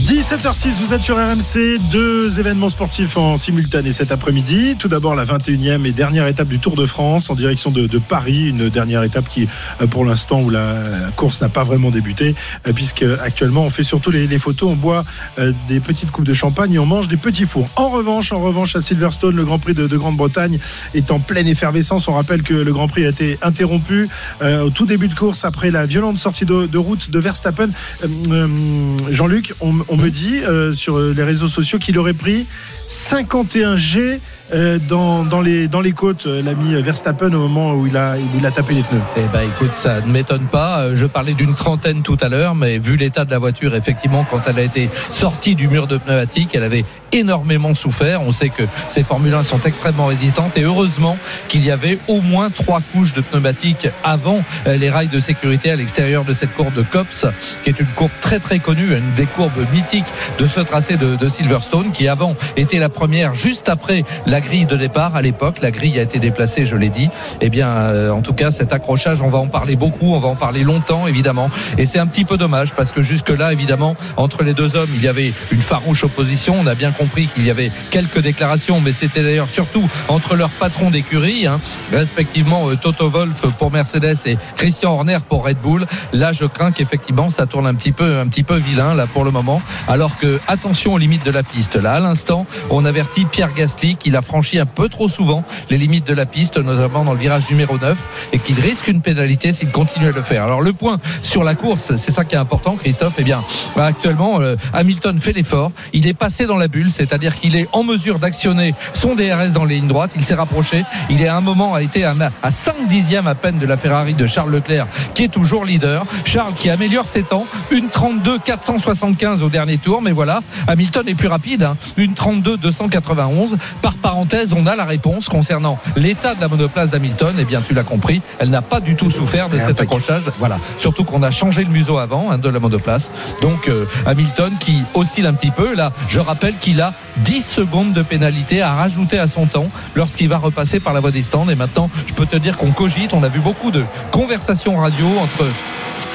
17h06, vous êtes sur RMC, deux événements sportifs en simultané cet après-midi. Tout d'abord la 21e et dernière étape du Tour de France en direction de, Paris, une dernière étape qui, euh, pour l'instant, où la, course n'a pas vraiment débuté, euh, puisque actuellement on fait surtout les, photos, on boit euh, des petites coupes de champagne et on mange des petits fours. En revanche, en revanche, à Silverstone, le Grand Prix de, de Grande-Bretagne est en pleine effervescence. On rappelle que le Grand Prix a été interrompu au tout début de course après la violente sortie de, route de Verstappen. Jean-Luc, on, on me dit euh, sur les réseaux sociaux qu'il aurait pris 51 G euh, dans, dans, les, dans les côtes, euh, l'ami Verstappen, au moment où il a, tapé les pneus. Eh ben, écoute, ça ne m'étonne pas. Euh, Je parlais d'une trentaine tout à l'heure, mais vu l'état de la voiture, effectivement, quand elle a été sortie du mur de pneumatique, elle avait énormément souffert. On sait que ces Formule 1 sont extrêmement résistantes et heureusement qu'il y avait au moins trois couches de pneumatiques avant euh, les rails de sécurité à l'extérieur de cette courbe de Cops, qui est une courbe très très connue, une des courbes mythiques de ce tracé de, de Silverstone, qui avant était la première juste après la grille de départ à l'époque. La grille a été déplacée, je l'ai dit. Eh bien, euh, en tout cas, cet accrochage, on va en parler beaucoup, on va en parler longtemps, évidemment. Et c'est un petit peu dommage parce que jusque-là, évidemment, entre les deux hommes, il y avait une farouche opposition. On a bien compris qu'il y avait quelques déclarations, mais c'était d'ailleurs surtout entre leurs patrons d'écurie, hein, respectivement euh, Toto Wolff pour Mercedes et Christian Horner pour Red Bull. Là, je crains qu'effectivement, ça tourne un petit peu, un petit peu vilain là pour le moment. Alors que attention aux limites de la piste. Là, à l'instant, on avertit Pierre Gasly qu'il a franchi un peu trop souvent les limites de la piste, notamment dans le virage numéro 9, et qu'il risque une pénalité s'il continue à le faire. Alors le point sur la course, c'est ça qui est important, Christophe. Eh bien, actuellement, euh, Hamilton fait l'effort. Il est passé dans la bulle, c'est-à-dire qu'il est en mesure d'actionner son DRS dans les lignes droites. Il s'est rapproché. Il est à un moment a été à, à 5 dixièmes à peine de la Ferrari de Charles Leclerc, qui est toujours leader. Charles qui améliore ses temps, une 32 475 au dernier tour, mais voilà, Hamilton est plus rapide, hein. une 32 291. Par parenthèse, on a la réponse concernant l'état de la monoplace d'Hamilton. Eh bien, tu l'as compris, elle n'a pas du tout souffert de Et cet accrochage. Voilà, surtout qu'on a changé le museau avant hein, de la monoplace. Donc euh, Hamilton qui oscille un petit peu. Là, je rappelle qu'il a 10 secondes de pénalité à rajouter à son temps lorsqu'il va repasser par la voie des stands. Et maintenant, je peux te dire qu'on cogite. On a vu beaucoup de conversations radio entre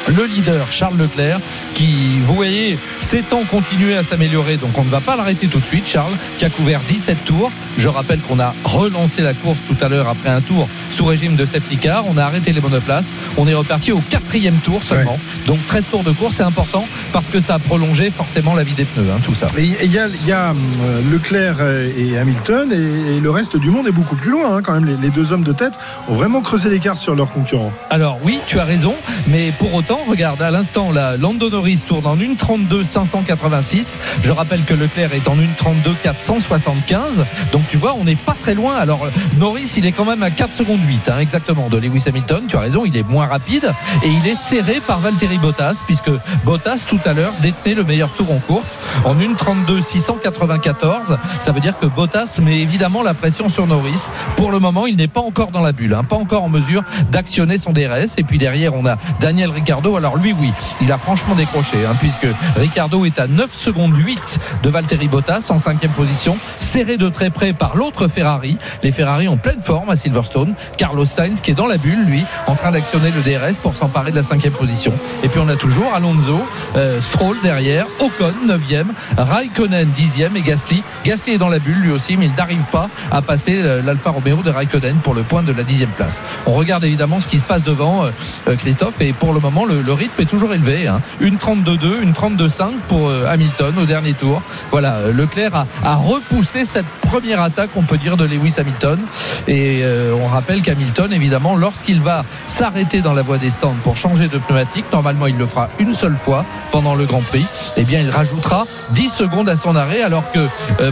le leader Charles Leclerc qui, vous voyez, ses temps continuer à s'améliorer. Donc on ne va pas l'arrêter tout de suite. Charles qui a couvert 17 tours. Je rappelle qu'on a relancé la course tout à l'heure après un tour sous régime de safety car. On a arrêté les monoplaces. On est reparti au quatrième tour seulement. Donc 13 tours de course, c'est important parce que ça a prolongé forcément la vie des pneus, hein, tout ça. Il y a, il y a, euh, Leclerc et Hamilton et, et le reste du monde est beaucoup plus loin hein, quand même. Les, les deux hommes de tête ont vraiment creusé l'écart sur leurs concurrents. Alors oui, tu as raison, mais pour autant, regarde, à l'instant, là, Lando Norris tourne en 1.32 586. Je rappelle que Leclerc est en 1.32 475. Donc tu vois, on n'est pas très loin. Alors Norris, il est quand même à 4 secondes 8, hein, exactement, de Lewis Hamilton. Tu as raison, il est moins rapide et il est serré par Valtteri Bottas, puisque Bottas tout à l'heure détenait le meilleur tour en course en 1.32 694. Ça veut dire que Bottas met évidemment la pression sur Norris. Pour le moment, il n'est pas encore dans la bulle, hein, pas encore en mesure d'actionner son DRS. Et puis derrière, on a Daniel Ricciardo. Alors lui, oui, il a franchement décroché, hein, puisque Ricciardo est à 9 secondes 8 de Valtteri Bottas en cinquième position, serré de très près par l'autre Ferrari. Les Ferrari en pleine forme à Silverstone. Carlos Sainz qui est dans la bulle, lui, en train d'actionner le DRS pour s'emparer de la cinquième position. Et puis on a toujours Alonso, euh, Stroll derrière, Ocon 9e, Raikkonen 10e et Gasly. Gasly est dans la bulle lui aussi, mais il n'arrive pas à passer euh, l'Alfa Romeo de Raikkonen pour le point de la dixième place. On regarde évidemment ce qui se passe devant euh, Christophe et pour le moment le, rythme est toujours élevé. Hein. Une 32-2, une 32-5 pour euh, Hamilton au dernier tour. Voilà, euh, Leclerc a, repoussé cette première attaque, on peut dire, de Lewis Hamilton. Et euh, on rappelle qu'Hamilton, évidemment, lorsqu'il va s'arrêter dans la voie des stands pour changer de pneumatique, normalement il le fera une seule fois pendant le Grand Prix, eh bien il rajoutera 10 secondes à son arrêt, alors que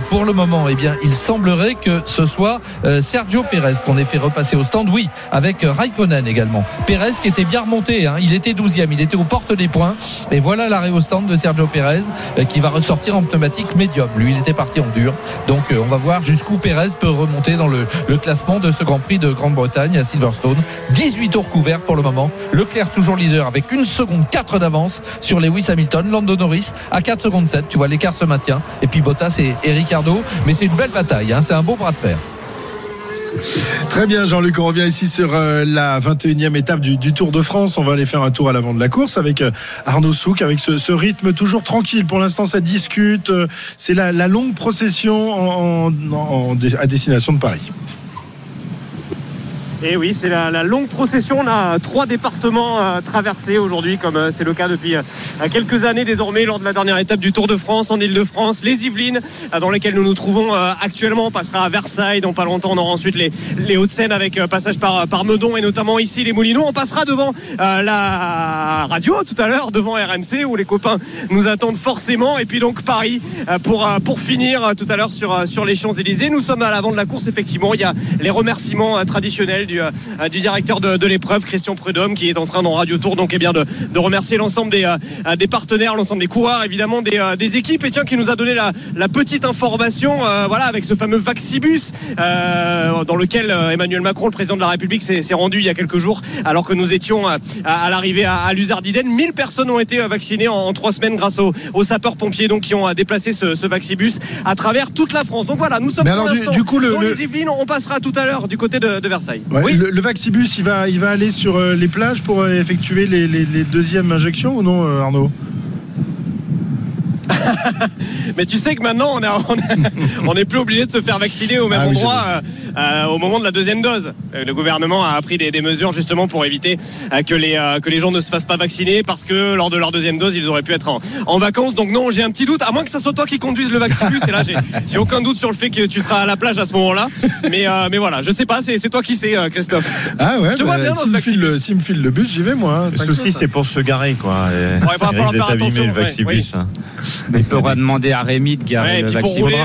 pour le moment, eh bien il semblerait que ce soit Sergio Pérez qu'on ait fait repasser au stand, oui, avec Raikkonen également. Pérez qui était bien remonté, hein, il était 12 12e. Il était aux portes des points. Et voilà l'arrêt au stand de Sergio Pérez euh, qui va ressortir en pneumatique médium. Lui, il était parti en dur. Donc, euh, on va voir jusqu'où Pérez peut remonter dans le, classement de ce Grand Prix de Grande-Bretagne à Silverstone. 18 tours couverts pour le moment. Leclerc toujours leader avec une seconde 4 d'avance sur Lewis Hamilton. Lando Norris à 4 secondes 7. Tu vois, l'écart se maintient. Et puis Bottas et, et Ricardo. Mais c'est une belle bataille. hein. C'est un beau bras de fer. Très bien, Jean-Luc. On revient ici sur euh, la 21e étape du, Tour de France. On va aller faire un tour à l'avant de la course avec euh, Arnaud Souk, avec ce, rythme toujours tranquille. Pour l'instant, ça discute. Euh, C'est la, longue procession à destination de Paris. Et oui, c'est la, longue procession. On a trois départements euh, traversés aujourd'hui, comme euh, c'est le cas depuis euh, quelques années désormais, lors de la dernière étape du Tour de France en Ile-de-France. Les Yvelines, euh, dans lesquelles nous nous trouvons actuellement. On passera à Versailles dans pas longtemps. On aura ensuite les, Hauts-de-Seine avec passage par, Meudon et notamment ici les Moulineaux. On passera devant la radio tout à l'heure, devant RMC, où les copains nous attendent forcément. Et puis donc Paris pour, pour finir tout à l'heure sur, sur les Champs-Élysées. Nous sommes à l'avant de la course, effectivement. Il y a les remerciements traditionnels du, euh, du directeur de, de l'épreuve, Christian Prudhomme, qui est en train dans Radio Tour, donc eh bien de, de remercier l'ensemble des, euh, des partenaires, l'ensemble des coureurs, évidemment des, euh, des équipes. Et tiens, qui nous a donné la, la petite information, euh, voilà, avec ce fameux Vaxibus, euh, dans lequel euh, Emmanuel Macron, le président de la République, s'est rendu il y a quelques jours, alors que nous étions euh, à, à l'arrivée à, à Luzardiden. 1000 personnes ont été euh, vaccinées en, en trois semaines grâce aux, aux sapeurs-pompiers, donc qui ont euh, déplacé ce, ce Vaxibus à travers toute la France. Donc voilà, nous sommes Mais pour alors, du- l'instant du coup, le- dans le- les Yvelines. On passera tout à l'heure du côté de, de Versailles. Ouais, oui. le, le Vaxibus, il va, il va aller sur euh, les plages pour euh, effectuer les, les- les deuxièmes injections ou non, euh, Arnaud? Mais tu sais que maintenant, on est, on est, on est plus obligé de se faire vacciner au même Ah oui, endroit euh, euh, au moment de la deuxième dose. Euh, Le gouvernement a pris des, des mesures justement pour éviter euh, que, les, euh, que les gens ne se fassent pas vacciner parce que lors de leur deuxième dose, ils auraient pu être en, en vacances. Donc non, j'ai un petit doute, à moins que ça soit toi qui conduise le Vaxibus. et là, j'ai aucun doute sur le fait que tu seras à la plage à ce moment-là. Mais, euh, mais voilà, je sais pas, c'est c'est toi qui sais, Christophe. Ah ouais, Je te vois bien dans s'il ce me file le- Vaxibus. s'il me file le bus, j'y vais moi. hein, Le souci, c'est pour se garer, quoi. Et il va falloir faire attention, le ouais, Vaxibus. hein. Faudra demander à Rémi de garer Ouais, le vaccin. rouler,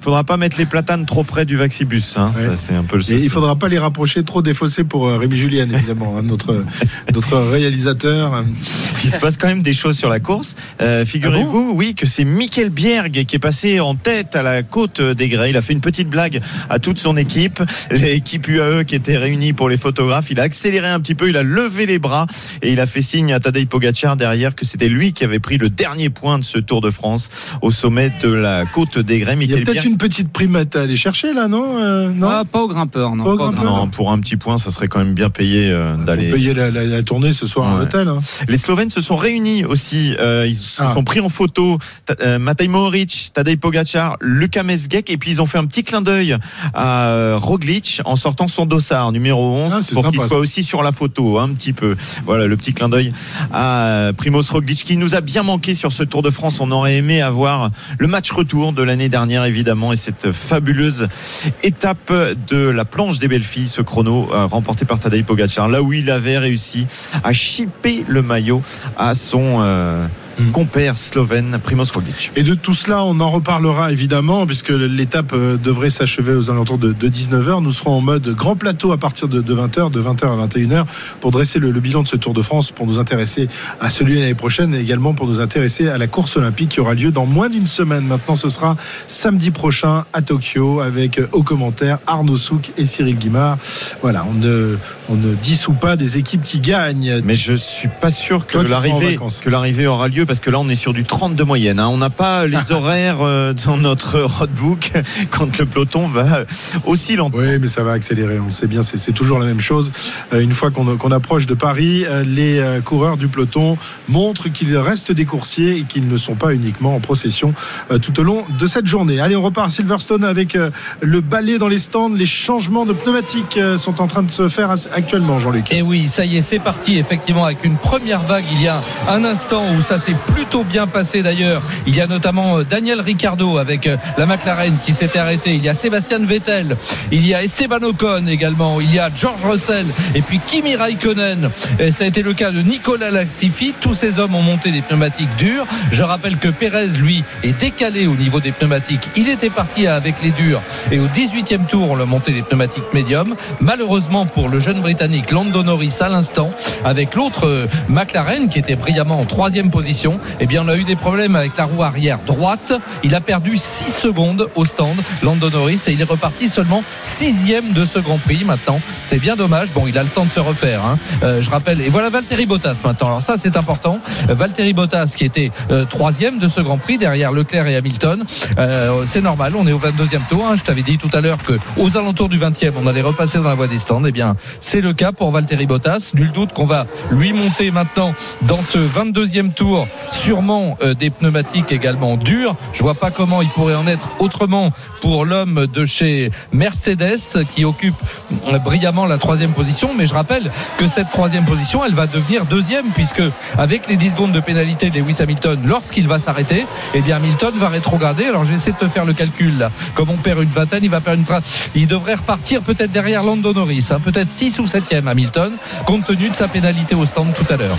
Euh, faudra pas mettre les platanes trop près du Vaxibus. Hein. Ouais. Ça, c'est un peu le Et il faudra pas les rapprocher trop des fossés pour euh, Rémi Julien, évidemment, hein, notre, notre réalisateur. Il se passe quand même des choses sur la course. Euh, Figurez-vous, oui, que c'est Michael Bierg qui est passé en tête à la côte des Grès. Il a fait une petite blague à toute son équipe, l'équipe UAE qui était réunie pour les photographes. Il a accéléré un petit peu, il a levé les bras et il a fait signe à Tadej Pogacar derrière que c'était lui qui avait pris le dernier point de ce Tour de France au sommet de la côte des Grès. Il Michael Bierg. Une petite primate à aller chercher là, non Euh, Non Ah, pas au grimpeur, non. Pas au pas au grimpeur. Non, pour un petit point, ça serait quand même bien payé euh, Pour d'aller. payer la, la- la tournée ce soir à l'hôtel. hein. Les Slovènes se sont réunis aussi. Euh, ils se Ah. sont pris en photo. Euh, Matej Mohoric, Tadej Pogacar, Luka Mesgek, et puis ils ont fait un petit clin d'œil à Roglic en sortant son dossard numéro 11 Ah, c'est pour qu'il soit aussi sur la photo un petit peu. Voilà le petit clin d'œil à Primoz Roglic qui nous a bien manqué sur ce Tour de France. On aurait aimé avoir le match retour de l'année dernière évidemment et cette fabuleuse étape de la planche des belles filles, ce chrono euh, remporté par Tadej Pogacar, là où il avait réussi à chipper le maillot à son Mm. compère slovène Primoz Roglic. Et de tout cela, on en reparlera évidemment, puisque l'étape euh, devrait s'achever aux alentours de, 19h. Nous serons en mode grand plateau à partir de, 20h, de 20h à 21h, pour dresser le, le bilan de ce Tour de France, pour nous intéresser à celui de l'année prochaine, et également pour nous intéresser à la course olympique qui aura lieu dans moins d'une semaine. Maintenant, ce sera samedi prochain à Tokyo, avec euh, aux commentaires Arnaud Souk et Cyril Guimard. Voilà, on ne, on ne dissout pas des équipes qui gagnent. Mais je suis pas sûr que l'arrivée aura lieu parce que là on est sur du 30 de moyenne. hein. On n'a pas les horaires euh, dans notre roadbook quand le peloton va aussi lentement. Oui, mais ça va accélérer, on le sait bien, c'est toujours la même chose. Euh, une fois qu'on approche de Paris, euh, les euh, coureurs du peloton montrent qu'il reste des coursiers et qu'ils ne sont pas uniquement en procession euh, tout au long de cette journée. Allez, on repart à Silverstone avec euh, le balai dans les stands. Les changements de pneumatiques euh, sont en train de se faire actuellement, Jean-Luc. Et oui, ça y est, c'est parti. Effectivement, avec une première vague il y a un instant où ça s'est plutôt bien passé d'ailleurs. Il y a notamment euh, Daniel Ricciardo avec euh, la McLaren qui s'était arrêté. Il y a Sébastien Vettel. Il y a Esteban Ocon également. Il y a George Russell et puis Kimi Raikkonen. Et ça a été le cas de Nicolas Latifi. Tous ces hommes ont monté des pneumatiques dures. Je rappelle que Pérez, lui, est décalé au niveau des pneumatiques. Il était parti avec les durs et au 18e tour, on l'a monté les pneumatiques médiums. Malheureusement pour le jeune Britannique Lando Norris à l'instant, avec l'autre euh, McLaren qui était brillamment en troisième position, eh bien on a eu des problèmes avec la roue arrière droite. Il a perdu 6 secondes au stand, Lando Norris, et il est reparti seulement sixième de ce Grand Prix maintenant. C'est bien dommage. Bon, il a le temps de se refaire. hein. Euh, je rappelle. Et voilà Valtteri Bottas maintenant. Alors ça, c'est important. Valtteri Bottas qui était euh, troisième de ce Grand Prix derrière Leclerc et Hamilton. Euh, c'est normal. On est au 22e tour. hein. Je t'avais dit tout à l'heure que aux alentours du 20e, on allait repasser dans la voie des stands. Eh bien, c'est le cas pour Valtteri Bottas. Nul doute qu'on va lui monter maintenant dans ce 22e tour, sûrement euh, des pneumatiques également dures. Je vois pas comment il pourrait en être autrement pour l'homme de chez Mercedes qui occupe euh, brillamment la troisième position. Mais je rappelle que cette troisième position, elle va devenir deuxième puisque avec les 10 secondes de pénalité de Lewis Hamilton, lorsqu'il va s'arrêter, eh bien Hamilton va rétrograder. Alors j'essaie de te faire le calcul là. Comme on perd une vingtaine, il va perdre une tra- Il devrait repartir peut-être derrière Lando Norris, hein, peut-être 6 ou 7e Hamilton, compte tenu de sa pénalité au stand tout à l'heure.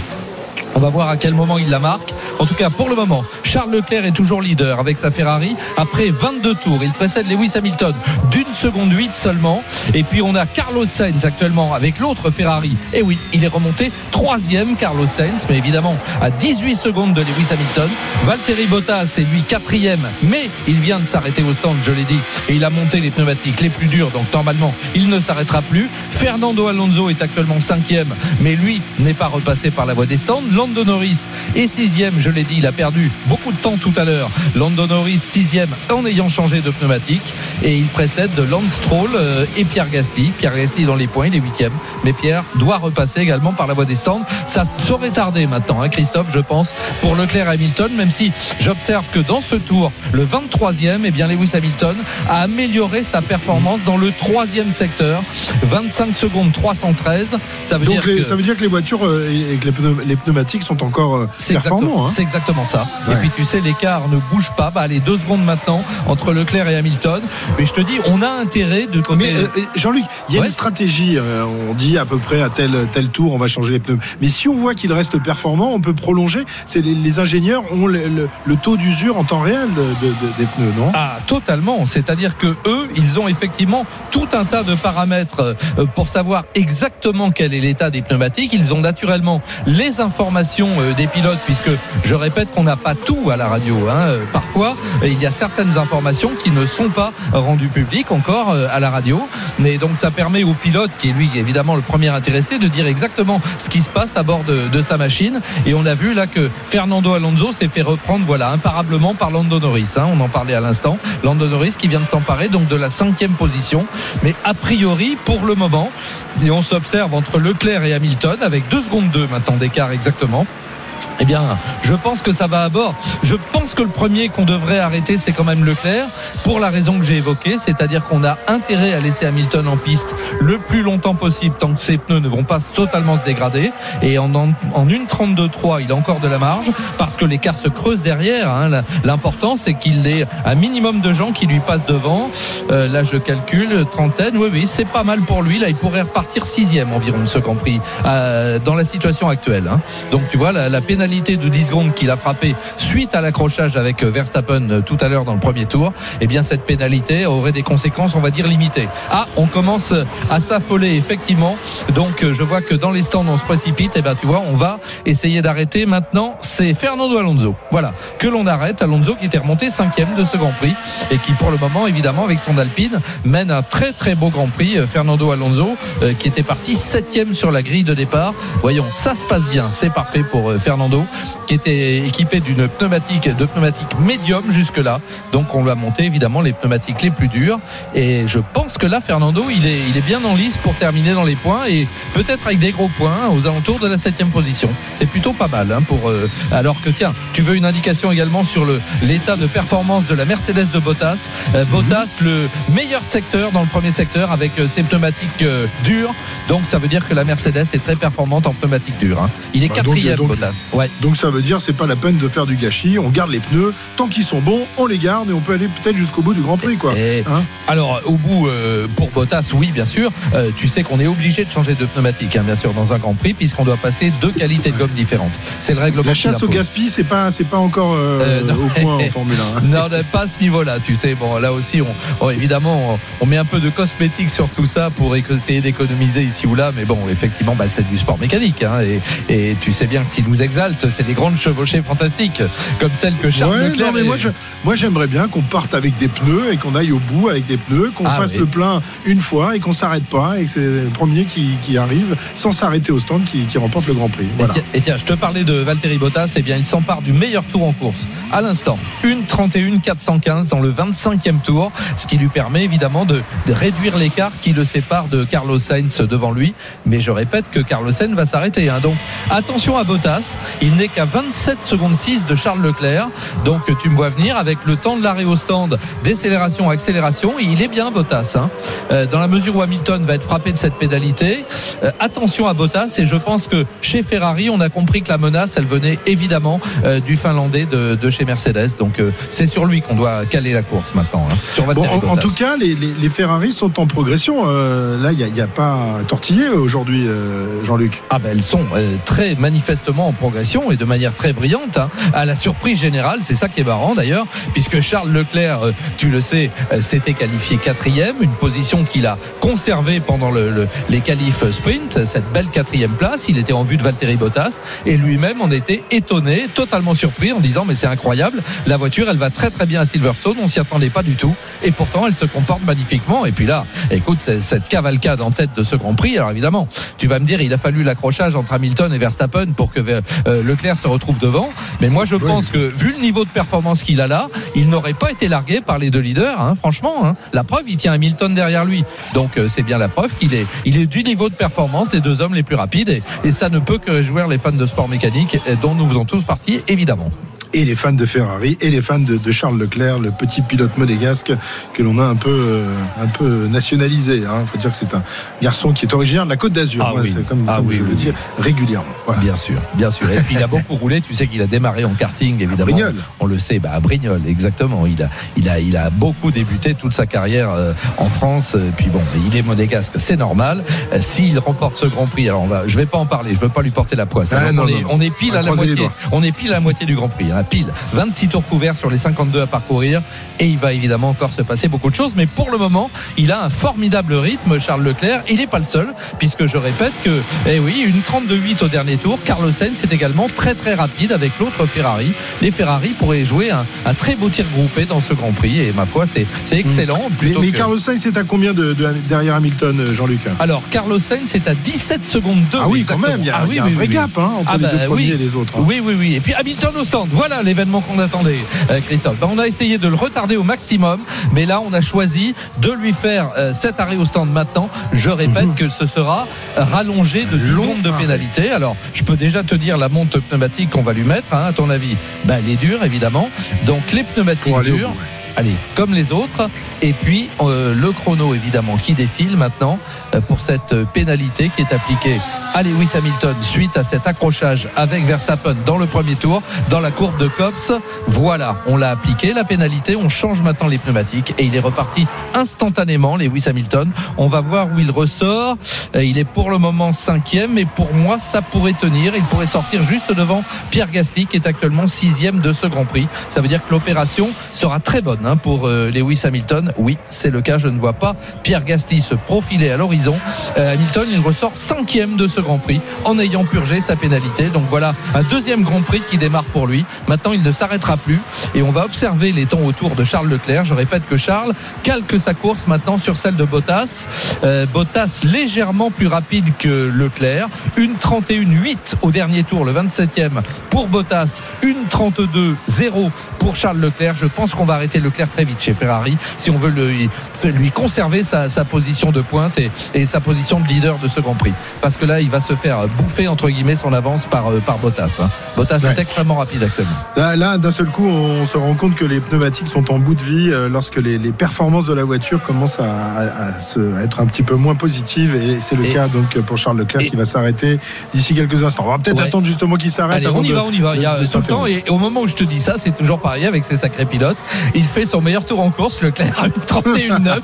On va voir à quel moment il la marque. En tout cas, pour le moment, Charles Leclerc est toujours leader avec sa Ferrari. Après 22 tours, il précède Lewis Hamilton d'une seconde 8 seulement. Et puis on a Carlos Sainz actuellement avec l'autre Ferrari. Et oui, il est remonté troisième Carlos Sainz, mais évidemment à 18 secondes de Lewis Hamilton. Valtteri Bottas est lui quatrième, mais il vient de s'arrêter au stand, je l'ai dit, et il a monté les pneumatiques les plus durs, donc normalement il ne s'arrêtera plus. Fernando Alonso est actuellement cinquième, mais lui n'est pas repassé par la voie des stands. Lando Norris est sixième, je l'ai dit, il a perdu beaucoup de temps tout à l'heure. Lando Norris sixième en ayant changé de pneumatique et il précède Lance Stroll euh, et Pierre Gasly. Pierre Gasly dans les points, il est huitième, mais Pierre doit repasser également par la voie des stands. Ça saurait tarder maintenant, hein, Christophe, je pense, pour Leclerc Hamilton, même si j'observe que dans ce tour, le 23e, eh bien Lewis Hamilton a amélioré sa performance dans le troisième secteur, 25 secondes 313. Ça veut Donc dire les- que ça veut dire que les voitures euh, et que les, pneu- sont encore euh, c'est exactement, performants. hein. c'est exactement ça. Ouais. Et puis tu sais, l'écart ne bouge pas. Bah, les deux secondes maintenant entre Leclerc et Hamilton. Mais je te dis, on a intérêt de. Mais euh, Jean-Luc, il y a Ouais. une stratégie. euh, on dit à peu près à tel tel tour, on va changer les pneus. Mais si on voit qu'il reste performant, on peut prolonger. C'est les, les ingénieurs ont le, le- le taux d'usure en temps réel de- de- de- des pneus, non? Ah, totalement. C'est-à-dire que eux, ils ont effectivement tout un tas de paramètres euh, pour savoir exactement quel est l'état des pneumatiques. Ils ont naturellement les informations euh, des pilotes, puisque je répète qu'on n'a pas tout à la radio. hein. Euh, Parfois, il y a certaines informations qui ne sont pas rendues publiques encore euh, à la radio. Mais donc, ça permet au pilote, qui est lui évidemment le premier intéressé, de dire exactement ce qui se passe à bord de, de sa machine. Et on a vu là que Fernando Alonso s'est fait reprendre, voilà, imparablement par Lando Norris. hein. on en parlait à l'instant. Lando Norris qui vient de s'emparer donc de la cinquième position. Mais a priori, pour le moment, et on s'observe entre Leclerc et Hamilton avec 2 secondes 2 maintenant d'écart exactement. Eh bien, je pense que ça va à bord. Je pense que le premier qu'on devrait arrêter, c'est quand même Leclerc, pour la raison que j'ai évoquée, c'est-à-dire qu'on a intérêt à laisser Hamilton en piste le plus longtemps possible, tant que ses pneus ne vont pas totalement se dégrader. Et en, en, en une 32-3, il a encore de la marge, parce que l'écart se creuse derrière. hein. L'important, c'est qu'il ait un minimum de gens qui lui passent devant. Euh, là, je calcule, trentaine, oui, oui, c'est pas mal pour lui. Là, il pourrait repartir sixième environ de ce Grand Prix, euh, dans la situation actuelle. hein. Donc, tu vois, la pénalité de 10 secondes qu'il a frappé suite à l'accrochage avec Verstappen tout à l'heure dans le premier tour, eh bien, cette pénalité aurait des conséquences, on va dire, limitées. Ah, on commence à s'affoler, effectivement. Donc, je vois que dans les stands, on se précipite. Et ben, tu vois, on va essayer d'arrêter. Maintenant, c'est Fernando Alonso. Voilà, que l'on arrête. Alonso qui était remonté cinquième de ce Grand Prix et qui, pour le moment, évidemment, avec son Alpine, mène un très très beau Grand Prix. Fernando Alonso, euh, qui était parti septième sur la grille de départ. Voyons, ça se passe bien. C'est parfait pour euh, Fernando, qui était équipé d'une pneumatique, de pneumatique médium jusque-là. Donc, on lui a monté évidemment les pneumatiques les plus dures. Et je pense que là, Fernando, il est, il est bien en lice pour terminer dans les points et peut-être avec des gros points aux alentours de la septième position. C'est plutôt pas mal. hein, pour, euh, alors que tiens, tu veux une indication également sur l'état de performance de la Mercedes de Bottas. Euh, Bottas, le meilleur secteur dans le premier secteur avec euh, ses pneumatiques euh, dures. Donc ça veut dire que la Mercedes est très performante en pneumatiques dures. hein. Il est Bah, donc, quatrième, donc, Bottas. Ouais. Donc ça veut dire c'est pas la peine de faire du gâchis. On garde les pneus tant qu'ils sont bons, on les garde et on peut aller peut-être jusqu'au bout du Grand Prix quoi. Et- Hein Alors, au bout, euh, pour Bottas, oui, bien sûr. Euh, tu sais qu'on est obligé de changer de pneumatique, hein, bien sûr, dans un Grand Prix, puisqu'on doit passer deux qualités de gomme différentes. C'est le règlement. La chasse au gaspille, c'est pas c'est pas encore euh, non. au point en Formule 1. hein. Non, on pas à ce niveau-là, tu sais. Bon, là aussi, on, on- évidemment, on, on met un peu de cosmétique sur tout ça pour essayer d'économiser ici ou là. Mais bon, effectivement, bah, c'est du sport mécanique. hein, et, et tu sais bien qu'il nous exalte. C'est des grandes chevauchées fantastiques, comme celle que Charles Ouais, Leclerc. non, mais est- moi, je- moi j'aimerais bien qu'on parte avec des pneus et qu'on aille au bout avec des pneus, qu'on Ah, fasse oui. le plein une fois et qu'on s'arrête pas et que c'est le premier qui, qui arrive sans s'arrêter au stand qui, qui remporte le Grand Prix. Et Voilà. tiens, Et tiens, je te parlais de Valtteri Bottas, eh bien, il s'empare du meilleur tour en course. À l'instant, une 31 415 dans le 25e tour, ce qui lui permet évidemment de, réduire l'écart qui le sépare de Carlos Sainz devant lui. Mais je répète que Carlos Sainz va s'arrêter. hein. Donc, attention à Bottas. Il n'est qu'à 27 secondes 6 de Charles Leclerc. Donc, tu me vois venir avec le temps de l'arrêt au stand, décélération, accélération. Il est bien Bottas. hein. Euh, dans la mesure où Hamilton va être frappé de cette pénalité, euh, attention à Bottas. Et je pense que chez Ferrari, on a compris que la menace, elle venait évidemment euh, du Finlandais de, de chez Mercedes. Donc, c'est sur lui qu'on doit caler la course maintenant. hein, sur Bon, Valtteri en, tout cas, les, les- les Ferrari sont en progression. Euh, là, il n'y a, pas tortillé aujourd'hui, euh, Jean-Luc. Ah ben elles sont euh, très manifestement en progression et de manière très brillante. hein. À la surprise générale, c'est ça qui est marrant d'ailleurs, puisque Charles Leclerc, euh, tu le sais, euh, s'était qualifié quatrième, une position qu'il a conservée pendant le- le- les qualifs sprint, cette belle quatrième place. Il était en vue de Valtteri Bottas et lui-même en était étonné, totalement surpris en disant mais c'est incroyable, la voiture elle va très très bien à Silverstone, on s'y attendait pas du tout et pourtant elle se comporte magnifiquement. Et puis là, écoute, cette cavalcade en tête de ce Grand Prix, alors évidemment, tu vas me dire, il a fallu l'accrochage entre Hamilton et Verstappen pour que euh, Leclerc se retrouve devant. Mais moi, je pense que vu le niveau de performance qu'il a là, il n'aurait pas été largué par les deux leaders. hein, franchement, hein. la preuve, il tient Hamilton derrière lui. Donc euh, c'est bien la preuve qu'il est, il est du niveau de performance des deux hommes les plus rapides. Et, et ça ne peut que réjouir les fans de sport mécanique, euh, dont nous faisons tous partie, évidemment. Et les fans de Ferrari et les fans de, de Charles Leclerc, le petit pilote modégasque que l'on a un peu, euh, un peu nationalisé. Il faut dire que c'est un garçon qui est originaire de la Côte d'Azur. Ah Ouais, oui. C'est comme, Ah comme oui, je oui, le dis régulièrement. Voilà. Bien sûr, bien sûr. Et puis il a beaucoup roulé. Tu sais qu'il a démarré en karting, évidemment. Brignoles. On le sait, bah, à Brignoles, exactement. Il a, il a, il a beaucoup débuté toute sa carrière euh, en France. Et puis bon, il est monégasque, c'est normal. Euh, S'il remporte ce Grand Prix, alors on va, je vais pas en parler. Je veux pas lui porter la poisse. Ah, non, on, non, est, non. on est pile à la moitié. On est pile à la moitié du Grand Prix. Hein, pile. 26 tours couverts sur les 52 à parcourir. Et il va évidemment encore se passer beaucoup de choses. Mais pour le moment, il a un formidable rythme, Charles Leclerc. Il n'est pas le seul, puisque je répète que, eh oui, une 32-8 au dernier tour. Carlos Sainz est également très très rapide avec l'autre Ferrari. Les Ferrari pourraient jouer un, un très beau tir groupé dans ce Grand Prix. Et ma foi, c'est excellent. Mais, plutôt mais que- Carlos Sainz, c'est à combien de, de- derrière Hamilton, euh, Jean-Luc? Alors, Carlos Sainz est à 17 secondes 2. Ah oui, quand même, il y a, Ah y un oui, vrai oui. gap hein, entre Ah les deux premiers et les autres. hein. Oui, oui, oui. Et puis Hamilton au stand. Voilà l'événement qu'on attendait, euh, Christophe. Ben, on a essayé de le retarder au maximum, mais là, on a choisi de lui faire euh, cet arrêt au stand maintenant. Je répète que ce sera rallongé de 10 Long secondes de pénalité. Alors, je peux déjà te dire la monte pneumatique qu'on va lui mettre, hein, à ton avis. Ben, elle est dure, évidemment. Donc, les pneumatiques dures. Allez, comme les autres. Et puis euh, le chrono évidemment qui défile maintenant pour cette pénalité qui est appliquée à Lewis Hamilton suite à cet accrochage avec Verstappen dans le premier tour dans la courbe de Cops. Voilà, on l'a appliqué la pénalité, on change maintenant les pneumatiques et il est reparti instantanément Lewis Hamilton. On va voir où il ressort. Il est pour le moment cinquième et pour moi ça pourrait tenir. Il pourrait sortir juste devant Pierre Gasly qui est actuellement sixième de ce Grand Prix. Ça veut dire que l'opération sera très bonne hein, pour euh, Lewis Hamilton. Oui, c'est le cas. Je ne vois pas Pierre Gasly se profiler à l'horizon. Euh, Hamilton, il ressort cinquième de ce Grand Prix en ayant purgé sa pénalité. Donc voilà un deuxième Grand Prix qui démarre pour lui. Maintenant, il ne s'arrêtera plus et on va observer les temps autour de Charles Leclerc. Je répète que Charles calque sa course maintenant sur celle de Bottas. Euh, Bottas légèrement plus rapide que Leclerc. Une 31-8 au dernier tour, le 27e pour Bottas. Une 32-0 pour Charles Leclerc. Je pense qu'on va arrêter Leclerc très vite chez Ferrari si on veut lui conserver sa, sa position de pointe et, et sa position de leader de ce Grand Prix. Parce que là, il va se faire bouffer entre guillemets son avance par, euh, par Bottas. hein. Bottas Ouais. est extrêmement rapide actuellement. Là, là, d'un seul coup, on se rend compte que les pneumatiques sont en bout de vie euh, lorsque les, les performances de la voiture commencent à, à- à se- à être un petit peu moins positives. Et c'est le Et- cas donc pour Charles Leclerc et- qui va s'arrêter d'ici quelques instants. On va peut-être Ouais. attendre justement qu'il s'arrête. On y de- va, on y va. Il y a tout le temps. s'interrompre. Et au moment où je te dis ça, c'est toujours pareil avec ces sacrés pilotes. Il fait son meilleur tour en course. Leclerc a une 31-9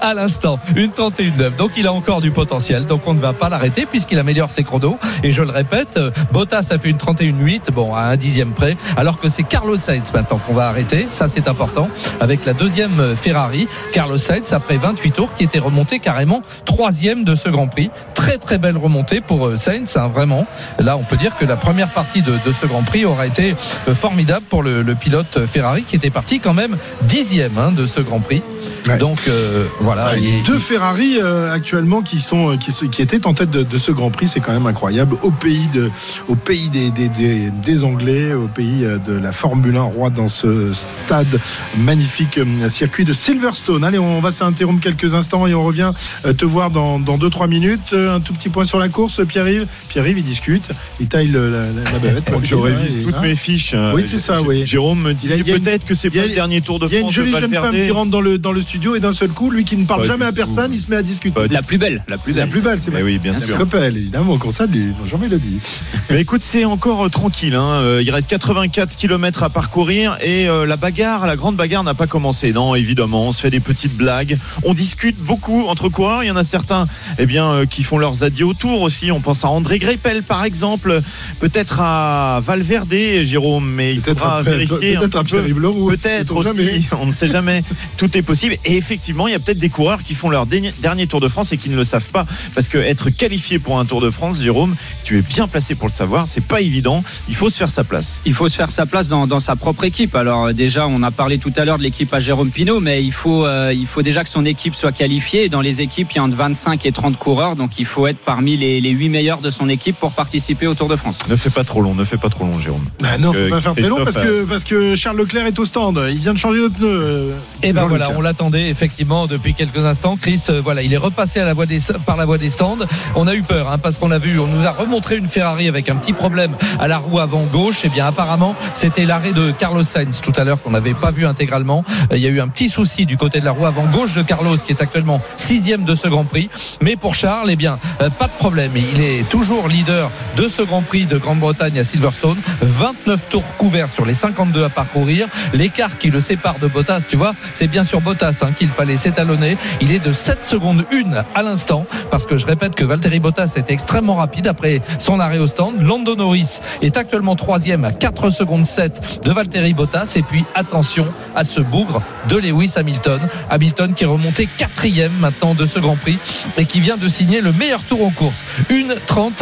à l'instant. Une 31-9. Donc il a encore du potentiel. Donc on ne va pas l'arrêter puisqu'il améliore ses chronos. Et je le répète, Bottas a fait une 31-8, bon, à un dixième près. Alors que c'est Carlos Sainz maintenant qu'on va arrêter. Ça, c'est important. Avec la deuxième Ferrari. Carlos Sainz, après 28 tours, qui était remonté carrément troisième de ce Grand Prix. Très, très belle remontée pour euh, Sainz, hein, vraiment. Là, on peut dire que la première partie de, ce Grand Prix aura été euh, formidable pour le pilote Ferrari qui était parti quand même dixième hein, de ce Grand Prix. Ouais. Donc euh, voilà. Ouais, il- deux Ferrari euh, actuellement qui sont euh, qui, étaient en tête de, de ce Grand Prix, c'est quand même incroyable. Au pays de au pays des, des, des, des Anglais, au pays de la Formule 1 roi dans ce stade magnifique euh, circuit de Silverstone. Allez, on va s'interrompre quelques instants et on revient euh, te voir dans dans deux trois minutes. Un tout petit point sur la course. Pierre-Yves, Pierre-Yves, il discute, il taille le- la, la, la bavette. Je révise toutes hein. mes fiches. Oui, c'est ça, oui. Jérôme me dit peut-être que c'est pas le dernier Tour de Il y a une France. jolie jeune femme qui rentre dans le dans le studio et d'un seul coup, lui qui ne parle Pas jamais à personne, il se met à discuter. La plus belle, la plus La belle. plus belle, c'est Eh oui, bien La sûr. Coppel, évidemment, qu'on salue. Bonjour Mélodie. Mais écoute, c'est encore euh, tranquille. hein. Euh, Il reste 84 km à parcourir et euh, la bagarre, la grande bagarre n'a pas commencé. Non, évidemment, on se fait des petites blagues. On discute beaucoup entre coureurs. Il y en a certains, eh bien, euh, qui font leurs adieux autour aussi. On pense à André Greipel, par exemple. Peut-être à Valverde, Jérôme, mais il faudra vérifier. Peut-être un. Pierre-Yves Leroux. Peut-être aussi, jamais. on ne sait jamais. Tout est possible. Et effectivement, il y a peut-être des coureurs qui font leur dernier Tour de France et qui ne le savent pas. Parce que être qualifié pour un Tour de France, Jérôme, tu es bien placé pour le savoir. C'est pas évident. Il faut se faire sa place. Il faut se faire sa place dans, dans sa propre équipe. Alors euh, déjà, on a parlé tout à l'heure de l'équipe à Jérôme Pinault, mais il faut, euh, il faut déjà que son équipe soit qualifiée. Dans les équipes, il y a entre 25 et 30 coureurs, donc il faut être parmi les, les 8 meilleurs de son équipe pour participer au Tour de France. Ne fais pas trop long, ne fais pas trop long, Jérôme. Bah non, faut pas faire très long parce que, parce que Charles Leclerc est au stand. Il vient de changer de pneu. euh, Et ben voilà, on l'attendait effectivement depuis quelques instants. Chris, euh, voilà, il est repassé à la voie des, par la voie des stands. On a eu peur hein, parce qu'on a vu, on nous a remontré une Ferrari avec un petit problème à la roue avant gauche. Et bien apparemment, c'était l'arrêt de Carlos Sainz tout à l'heure qu'on n'avait pas vu intégralement. Euh, Il y a eu un petit souci du côté de la roue avant gauche de Carlos qui est actuellement sixième de ce Grand Prix. Mais pour Charles, eh bien, pas de problème. Il est toujours leader de ce Grand Prix de Grande-Bretagne à Silverstone. 29 tours couverts sur les 52 à parcourir. L'écart qui le sépare de Bottas, tu vois, c'est bien sur Bottas hein, qu'il fallait s'étalonner. Il est de 7 secondes 1 à l'instant parce que je répète que Valtteri Bottas était extrêmement rapide après son arrêt au stand. Lando Norris est actuellement troisième à 4 secondes 7 de Valtteri Bottas. Et puis attention à ce bougre de Lewis Hamilton. Hamilton qui est remonté quatrième maintenant de ce Grand Prix et qui vient de signer le meilleur tour en course. 1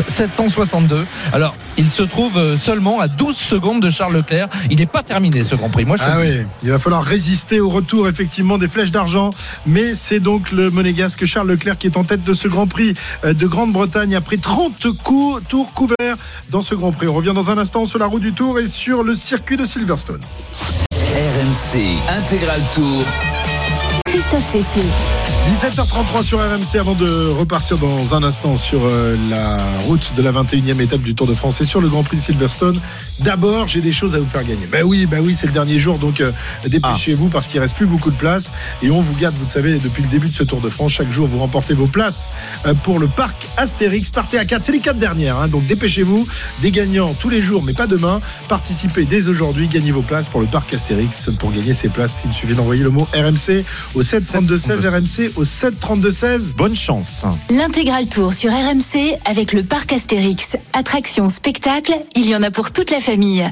762. Alors, il se trouve euh, seulement à 12 secondes de Charles Leclerc. Il n'est pas terminé ce Grand Prix. Moi, je te Ah oui, il va falloir résister au retour effectivement des flèches d'argent, mais c'est donc le monégasque Charles Leclerc qui est en tête de ce Grand Prix euh, de Grande-Bretagne après 30 coups, tours couverts dans ce Grand Prix. On revient dans un instant sur la route du Tour et sur le circuit de Silverstone. RMC Intégral Tour. Christophe Cessieux. 17h33 sur RMC avant de repartir dans un instant sur euh, la route de la 21e étape du Tour de France et sur le Grand Prix de Silverstone. D'abord, j'ai des choses à vous faire gagner. Ben oui, ben oui, c'est le dernier jour, donc euh, dépêchez-vous parce qu'il reste plus beaucoup de place et on vous garde, vous le savez, depuis le début de ce Tour de France, chaque jour vous remportez vos places euh, pour le parc Astérix. Partez à 4, c'est les 4 dernières, hein, donc dépêchez-vous. Des gagnants tous les jours, mais pas demain. Participez dès aujourd'hui, gagnez vos places pour le parc Astérix. Pour gagner ces places, il suffit d'envoyer le mot RMC au 732 16 RMC au 732 16. Bonne chance. L'intégral tour sur RMC avec le parc Astérix. Attraction, spectacle, il y en a pour toute la famille.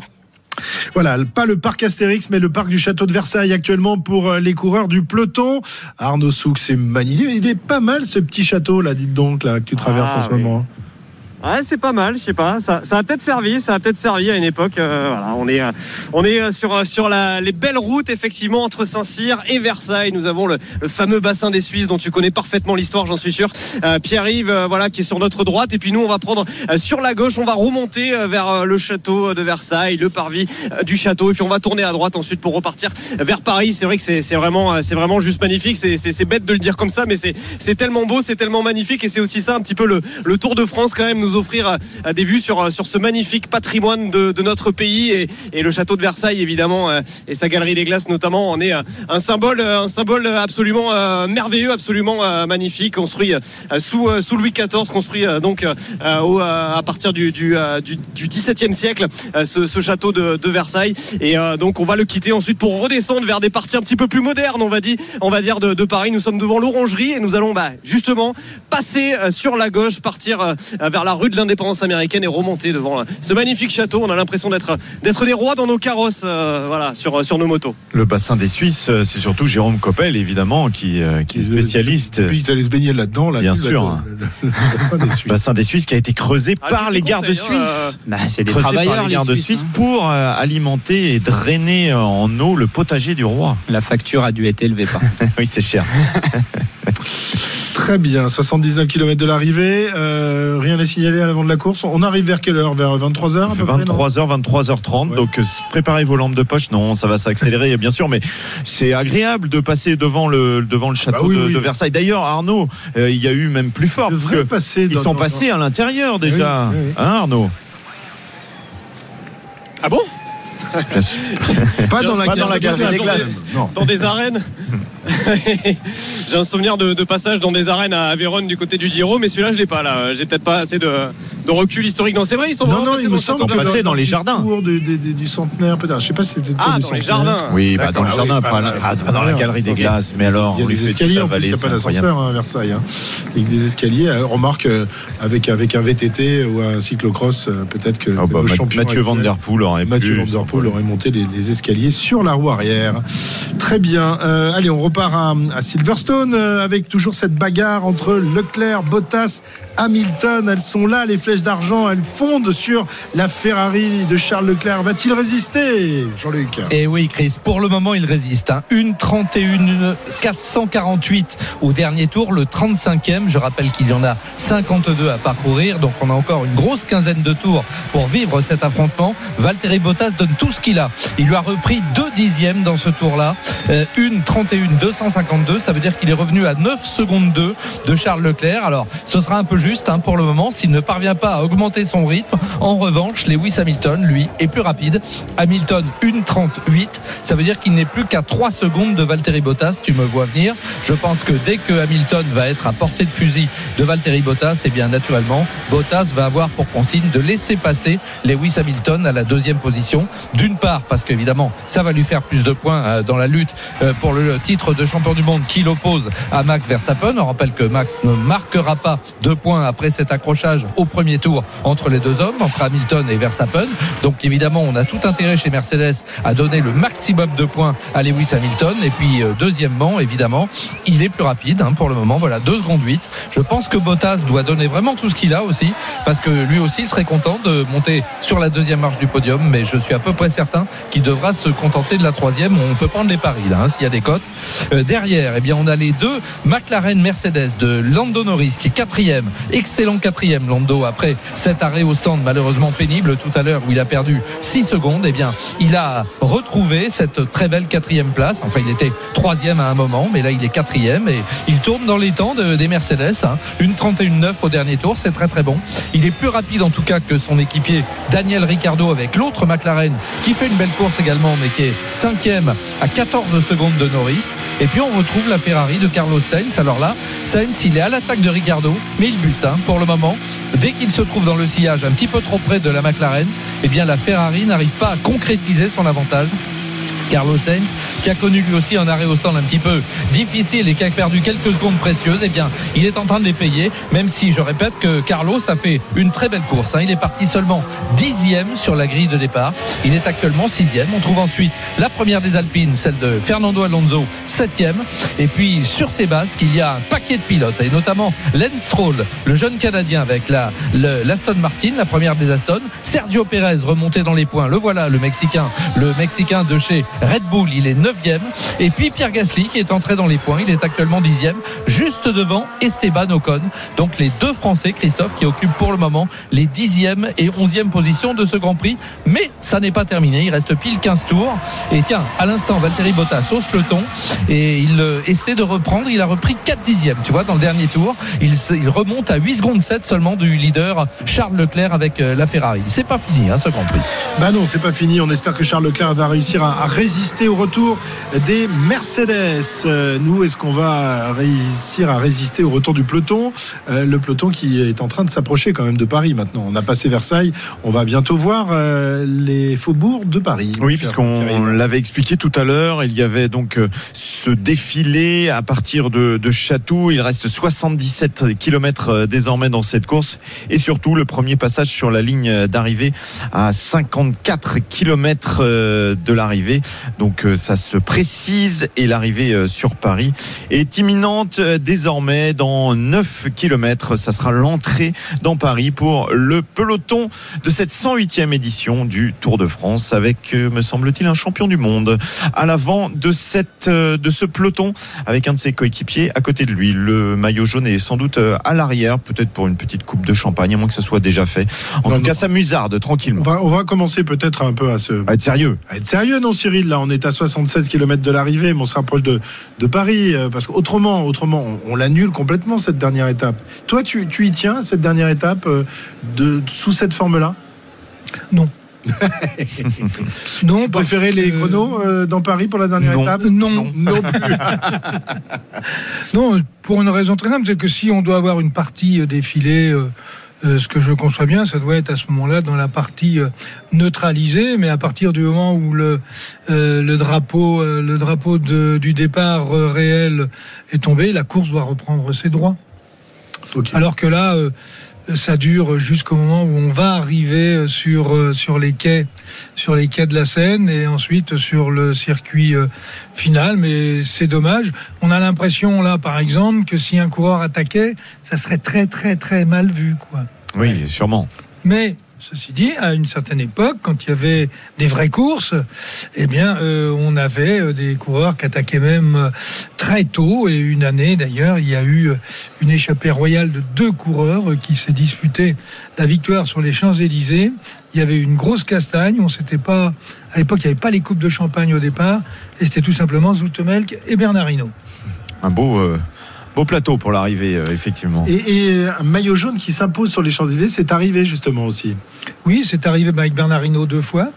Voilà, pas le parc Astérix, mais le parc du château de Versailles actuellement pour euh, les coureurs du peloton. Arnaud Souk, c'est magnifique. Il est pas mal ce petit château là, dites donc, là, que tu traverses Ah, en ce oui. moment. Ouais, c'est pas mal, je sais pas. Ça, ça a peut-être servi, ça a peut-être servi à une époque. euh, voilà, on est, euh, on est euh, sur, euh, sur la, les belles routes, effectivement, entre Saint-Cyr et Versailles. Nous avons le, le fameux bassin des Suisses dont tu connais parfaitement l'histoire, j'en suis sûr. Euh, Pierre-Yves, voilà, qui est sur notre droite. Et puis nous, on va prendre sur la gauche, on va remonter vers le château de Versailles, le parvis du château. Et puis on va tourner à droite ensuite pour repartir vers Paris. C'est vrai que c'est vraiment, c'est vraiment juste magnifique. C'est- bête de le dire comme ça, mais c'est c'est tellement beau, c'est tellement magnifique. Et c'est aussi ça un petit peu le, le Tour de France quand même, offrir euh, des vues sur, euh, sur ce magnifique patrimoine de, notre pays et, le château de Versailles évidemment euh, et sa galerie des glaces notamment en est euh, un symbole, euh, un symbole absolument euh, merveilleux, absolument euh, magnifique, construit euh, sous, euh, sous Louis XIV, construit euh, donc euh, au, euh, à partir du, euh, XVIIe siècle, euh, ce, château de, Versailles. Et euh, donc on va le quitter ensuite pour redescendre vers des parties un petit peu plus modernes, on va dire, on va dire de, Paris. Nous sommes devant l'Orangerie et nous allons bah, justement passer euh, sur la gauche, partir euh, vers la rue de l'indépendance américaine et remonter devant euh, ce magnifique château. On a l'impression d'être d'être des rois dans nos carrosses, euh, voilà, sur, sur nos motos. Le bassin des Suisses, euh, c'est surtout Jérôme Coppel, évidemment, qui, euh, qui est spécialiste. Et puis, tu allais se baigner là-dedans, là. Bien là, sûr. le- le- le bassin des Suisses. bassin des Suisses qui a été creusé Ah, par les gardes conseille, hein, suisses. Bah, c'est des Creusé travailleurs, par les gardes Suisses, suisses hein. pour euh, alimenter et drainer en eau le potager du roi. La facture a dû être élevée par. oui, c'est cher. Très bien, 79 km de l'arrivée. Euh, rien à signaler à l'avant de la course. On arrive vers quelle heure? Vers 23h à peu près, non? 23h, 23h30. Ouais. Donc, euh, préparez vos lampes de poche. Non, ça va s'accélérer, bien sûr, mais c'est agréable de passer devant le, devant le château Bah oui, de, oui. de Versailles. D'ailleurs, Arnaud, euh, il y a eu même plus fort. Que passé. Ils dans- sont dans- passés à l'intérieur déjà. Oui, oui, oui. Hein, Arnaud? Ah bon? Pas dans la, Pas dans la galerie galerie des des glaces. glaces. Non. dans des arènes? J'ai un souvenir de, de passage dans des arènes à Vérone du côté du Giro, mais celui-là je l'ai pas là. J'ai peut-être pas assez de, de recul historique. Non, c'est vrai, ils sont Non, vraiment non, passés il dans me semble Ils que passés dans les le jardins. cours du, du- du- du centenaire, peut-être. Je sais pas si c'était. Ah, dans les jardins. Oui, bah, dans le ah jardin, oui, pas, pas- là- ah, pas pas dans la galerie des glaces. Mais alors, Il y a des escaliers, toute en la plus, il n'y a pas d'ascenseur hein, à Versailles. hein. Avec des escaliers. Euh, remarque, euh, avec, avec un VTT ou un cyclocross, euh, peut-être que Ah bah, Mathieu Van Der Poel aurait Mathieu pu. Van Der Poel aurait monté les, les escaliers sur la roue arrière. Très bien. Allez, on repart à, à Silverstone euh, avec toujours cette bagarre entre Leclerc, Bottas, Hamilton. Elles sont là, les flèches d'argent. Elles fondent sur la Ferrari de Charles Leclerc. Va-t-il résister, Jean-Luc Et oui, Chris, pour le moment, il résiste. Hein. Une 31, 448 au dernier tour, le 35e. Je rappelle qu'il y en a 52 à parcourir, donc on a encore une grosse quinzaine de tours pour vivre cet affrontement. Valtteri Bottas donne tout ce qu'il a. Il lui a repris deux dixièmes dans ce tour-là. Euh, une 31, 252, ça veut dire qu'il est revenu à 9 secondes 2 de Charles Leclerc. Alors, ce sera un peu juste hein, pour le moment s'il ne parvient pas à augmenter son rythme. En revanche, Lewis Hamilton, lui, est plus rapide. Hamilton, une 38, ça veut dire qu'il n'est plus qu'à 3 secondes de Valtteri Bottas. Tu me vois venir. Je pense que dès que Hamilton va être à portée de fusil de Valtteri Bottas, eh bien naturellement, Bottas va avoir pour consigne de laisser passer Lewis Hamilton à la deuxième position. D'une part, parce qu'évidemment, ça va lui faire plus de points euh, dans la lutte euh, pour le titre de champion du monde qui l'oppose à Max Verstappen. On rappelle que Max ne marquera pas de points après cet accrochage au premier tour entre les deux hommes, entre Hamilton et Verstappen. Donc évidemment, on a tout intérêt chez Mercedes à donner le maximum de points à Lewis Hamilton. Et puis euh, deuxièmement, évidemment, il est plus rapide hein, pour le moment. Voilà, 2 secondes 8. Je pense que Bottas doit donner vraiment tout ce qu'il a aussi, parce que lui aussi serait content de monter sur la deuxième marche du podium. Mais je suis à peu près certain qu'il devra se contenter de la troisième. On peut prendre les paris là, hein, s'il y a des cotes. Euh, derrière, eh bien, on a les deux McLaren Mercedes de Lando Norris qui est quatrième, excellent quatrième Lando après cet arrêt au stand malheureusement pénible tout à l'heure où il a perdu 6 secondes. Eh bien, il a retrouvé cette très belle quatrième place. Enfin, il était troisième à un moment, mais là il est quatrième et il tourne dans les temps de- des Mercedes. hein. Une 31-9 au dernier tour, c'est très très bon. Il est plus rapide en tout cas que son équipier Daniel Ricciardo avec l'autre McLaren qui fait une belle course également, mais qui est cinquième à 14 secondes de Norris. Et puis on retrouve la Ferrari de Carlos Sainz. Alors là, Sainz, il est à l'attaque de Ricciardo, mais il bute hein, pour le moment. Dès qu'il se trouve dans le sillage un petit peu trop près de la McLaren, eh bien la Ferrari n'arrive pas à concrétiser son avantage. Carlos Sainz qui a connu lui aussi un arrêt au stand un petit peu difficile et qui a perdu quelques secondes précieuses, eh bien, il est en train de les payer, même si je répète que Carlos a fait une très belle course. hein. Il est parti seulement dixième sur la grille de départ. Il est actuellement sixième. On trouve ensuite la première des Alpines, celle de Fernando Alonso, septième. Et puis sur ses basques, il y a un paquet de pilotes, et notamment Lance Stroll, le jeune Canadien avec l'Aston Martin, la première des Aston. Sergio Pérez remonté dans les points. Le voilà, le Mexicain, le Mexicain de chez Red Bull. Il est neuvième. Et puis Pierre Gasly qui est entré dans les points. Il est actuellement dixième, juste devant Esteban Ocon. Donc les deux Français, Christophe, qui occupent pour le moment les dixième et onzième positions de ce Grand Prix. Mais ça n'est pas terminé. Il reste pile 15 tours. Et tiens, à l'instant, Valtteri Bottas au peloton et il euh, essaie de reprendre. Il a repris 4 dixièmes, tu vois, dans le dernier tour. Il remonte à 8 secondes 7 seulement du leader Charles Leclerc avec euh, la Ferrari. C'est pas fini, hein, ce Grand Prix. Bah non, c'est pas fini. On espère que Charles Leclerc va réussir à, à résister au retour des Mercedes. Euh, nous, est-ce qu'on va réussir à résister au retour du peloton? Euh, Le peloton qui est en train de s'approcher quand même de Paris maintenant. On a passé Versailles. On va bientôt voir euh, les faubourgs de Paris. Oui, puisqu'on l'avait expliqué tout à l'heure, il y avait donc ce défilé à partir de, de Chatou. Il reste 77 km désormais dans cette course. Et surtout, le premier passage sur la ligne d'arrivée à 54 km de l'arrivée. Donc euh, ça se précise et l'arrivée euh, sur Paris est imminente euh, désormais dans 9 km. Ça sera l'entrée dans Paris pour le peloton de cette 108e édition du Tour de France avec, me semble-t-il, un champion du monde à l'avant de cette de ce peloton avec un de ses coéquipiers à côté de lui. Le maillot jaune est sans doute à l'arrière, peut-être pour une petite coupe de champagne, à moins que ce soit déjà fait. En Non, tout non. cas, ça musarde tranquillement. On va, on va commencer peut-être un peu à se, À être sérieux. à être sérieux, non, Cyril? Là, on est à 76 km de l'arrivée, mais on se rapproche de, de Paris. euh, Parce qu'autrement, autrement, on, on l'annule complètement, cette dernière étape. Toi, tu, tu y tiens, cette dernière étape, euh, de, sous cette forme-là? Non. non, Tu préférais les chronos euh, dans Paris pour la dernière non. étape? Non. Non plus. Non, pour une raison très simple, c'est que si on doit avoir une partie défilée, euh, euh, ce que je conçois bien, ça doit être à ce moment-là dans la partie euh, neutralisée, mais à partir du moment où le, euh, le drapeau, le drapeau de- du départ réel est tombé, la course doit reprendre ses droits. Alors que là, euh, ça dure jusqu'au moment où on va arriver sur euh, sur les quais, sur les quais de la Seine et ensuite sur le circuit euh, final. Mais c'est dommage. On a l'impression là, par exemple, que si un coureur attaquait, ça serait très très très mal vu, quoi. Oui, sûrement. Mais ceci dit, à une certaine époque, quand il y avait des vraies courses, eh bien, euh, on avait euh, des coureurs qui attaquaient même euh, très tôt. Et une année, d'ailleurs, il y a eu une échappée royale de deux coureurs qui s'est disputé la victoire sur les Champs-Élysées. Il y avait une grosse castagne. On s'était pas, à l'époque, il n'y avait pas les coupes de champagne au départ, et c'était tout simplement Zoutemelk et Bernard Hinault. Un beau, beau plateau pour l'arrivée, euh, effectivement. Et, et un maillot jaune qui s'impose sur les Champs-Élysées, c'est arrivé justement aussi. Oui, c'est arrivé avec Bernard Hinault deux fois,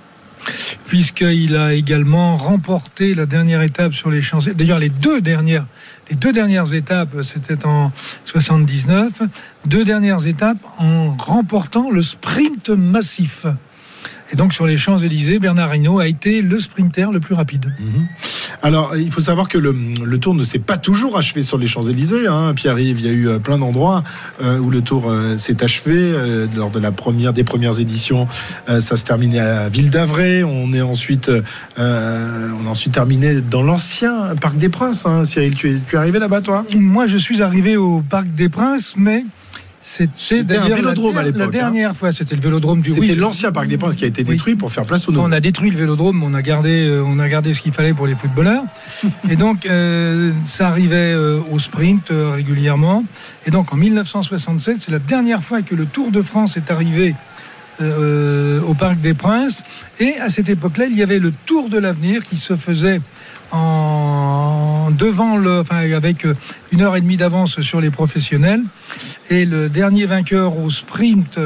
puisqu'il a également remporté la dernière étape sur les champs. D'ailleurs, les deux dernières, les deux dernières étapes, c'était en 79. Deux dernières étapes en remportant le sprint massif. Et donc sur les Champs-Élysées, Bernard Hinault a été le sprinter le plus rapide. Alors, il faut savoir que le, tour ne s'est pas toujours achevé sur les Champs-Élysées. Hein. Pierre-Yves, il y a eu euh, plein d'endroits euh, où le tour euh, s'est achevé. Lors de la première, des premières éditions, ça se terminait à la ville d'Avray. On est ensuite, a ensuite terminé dans l'ancien Parc des Princes. Hein. Cyril, tu es, tu es arrivé là-bas, toi? Moi, je suis arrivé au Parc des Princes, mais c'était un d'ailleurs la vélodrome à l'époque, La hein. dernière fois, c'était le vélodrome du. C'était oui, l'ancien Parc des Princes qui a été Oui. détruit pour faire place au nouveau. On a détruit le vélodrome, on a gardé, euh, on a gardé ce qu'il fallait pour les footballeurs. Et donc, euh, ça arrivait euh, au sprint euh, régulièrement. Et donc, en 1967, c'est la dernière fois que le Tour de France est arrivé au Parc des Princes. Et à cette époque-là, il y avait le Tour de l'avenir qui se faisait en devant le, enfin, avec une heure et demie d'avance sur les professionnels. Et le dernier vainqueur au sprint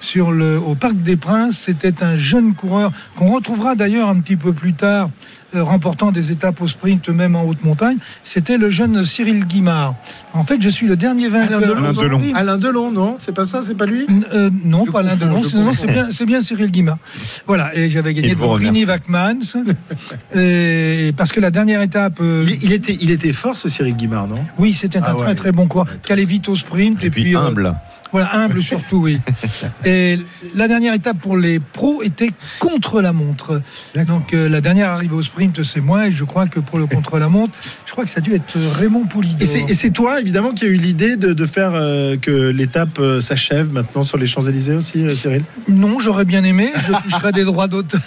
sur le, au Parc des Princes. C'était un jeune coureur qu'on retrouvera d'ailleurs un petit peu plus tard euh, remportant des étapes au sprint, même en haute montagne, c'était le jeune Cyril Guimard. En fait, je suis le dernier vainqueur. Alain Delon. Alain Delon, non C'est pas ça, c'est pas lui? N- euh, non, Je pas Alain Delon, c'est- non, confonds. c'est bien, c'est bien Cyril Guimard. Voilà, et j'avais gagné remercie. Rini Wachmans, et parce que la dernière étape, euh, il, il était, il était fort, ce Cyril Guimard, non? Oui, c'était Ah un ouais. très très bon coureur, qui allait vite au sprint, Et puis euh, humble. Voilà, humble surtout, oui. Et la dernière étape pour les pros était contre la montre. Donc euh, la dernière arrivée au sprint, c'est moi, et je crois que pour le contre la montre, crois que ça a dû être Raymond Poulidor. Et c'est toi, évidemment, qui a eu l'idée de, de faire euh, que l'étape euh, s'achève maintenant sur les Champs-Élysées aussi, euh, Cyril? Non, j'aurais bien aimé, je toucherais des droits d'auteur.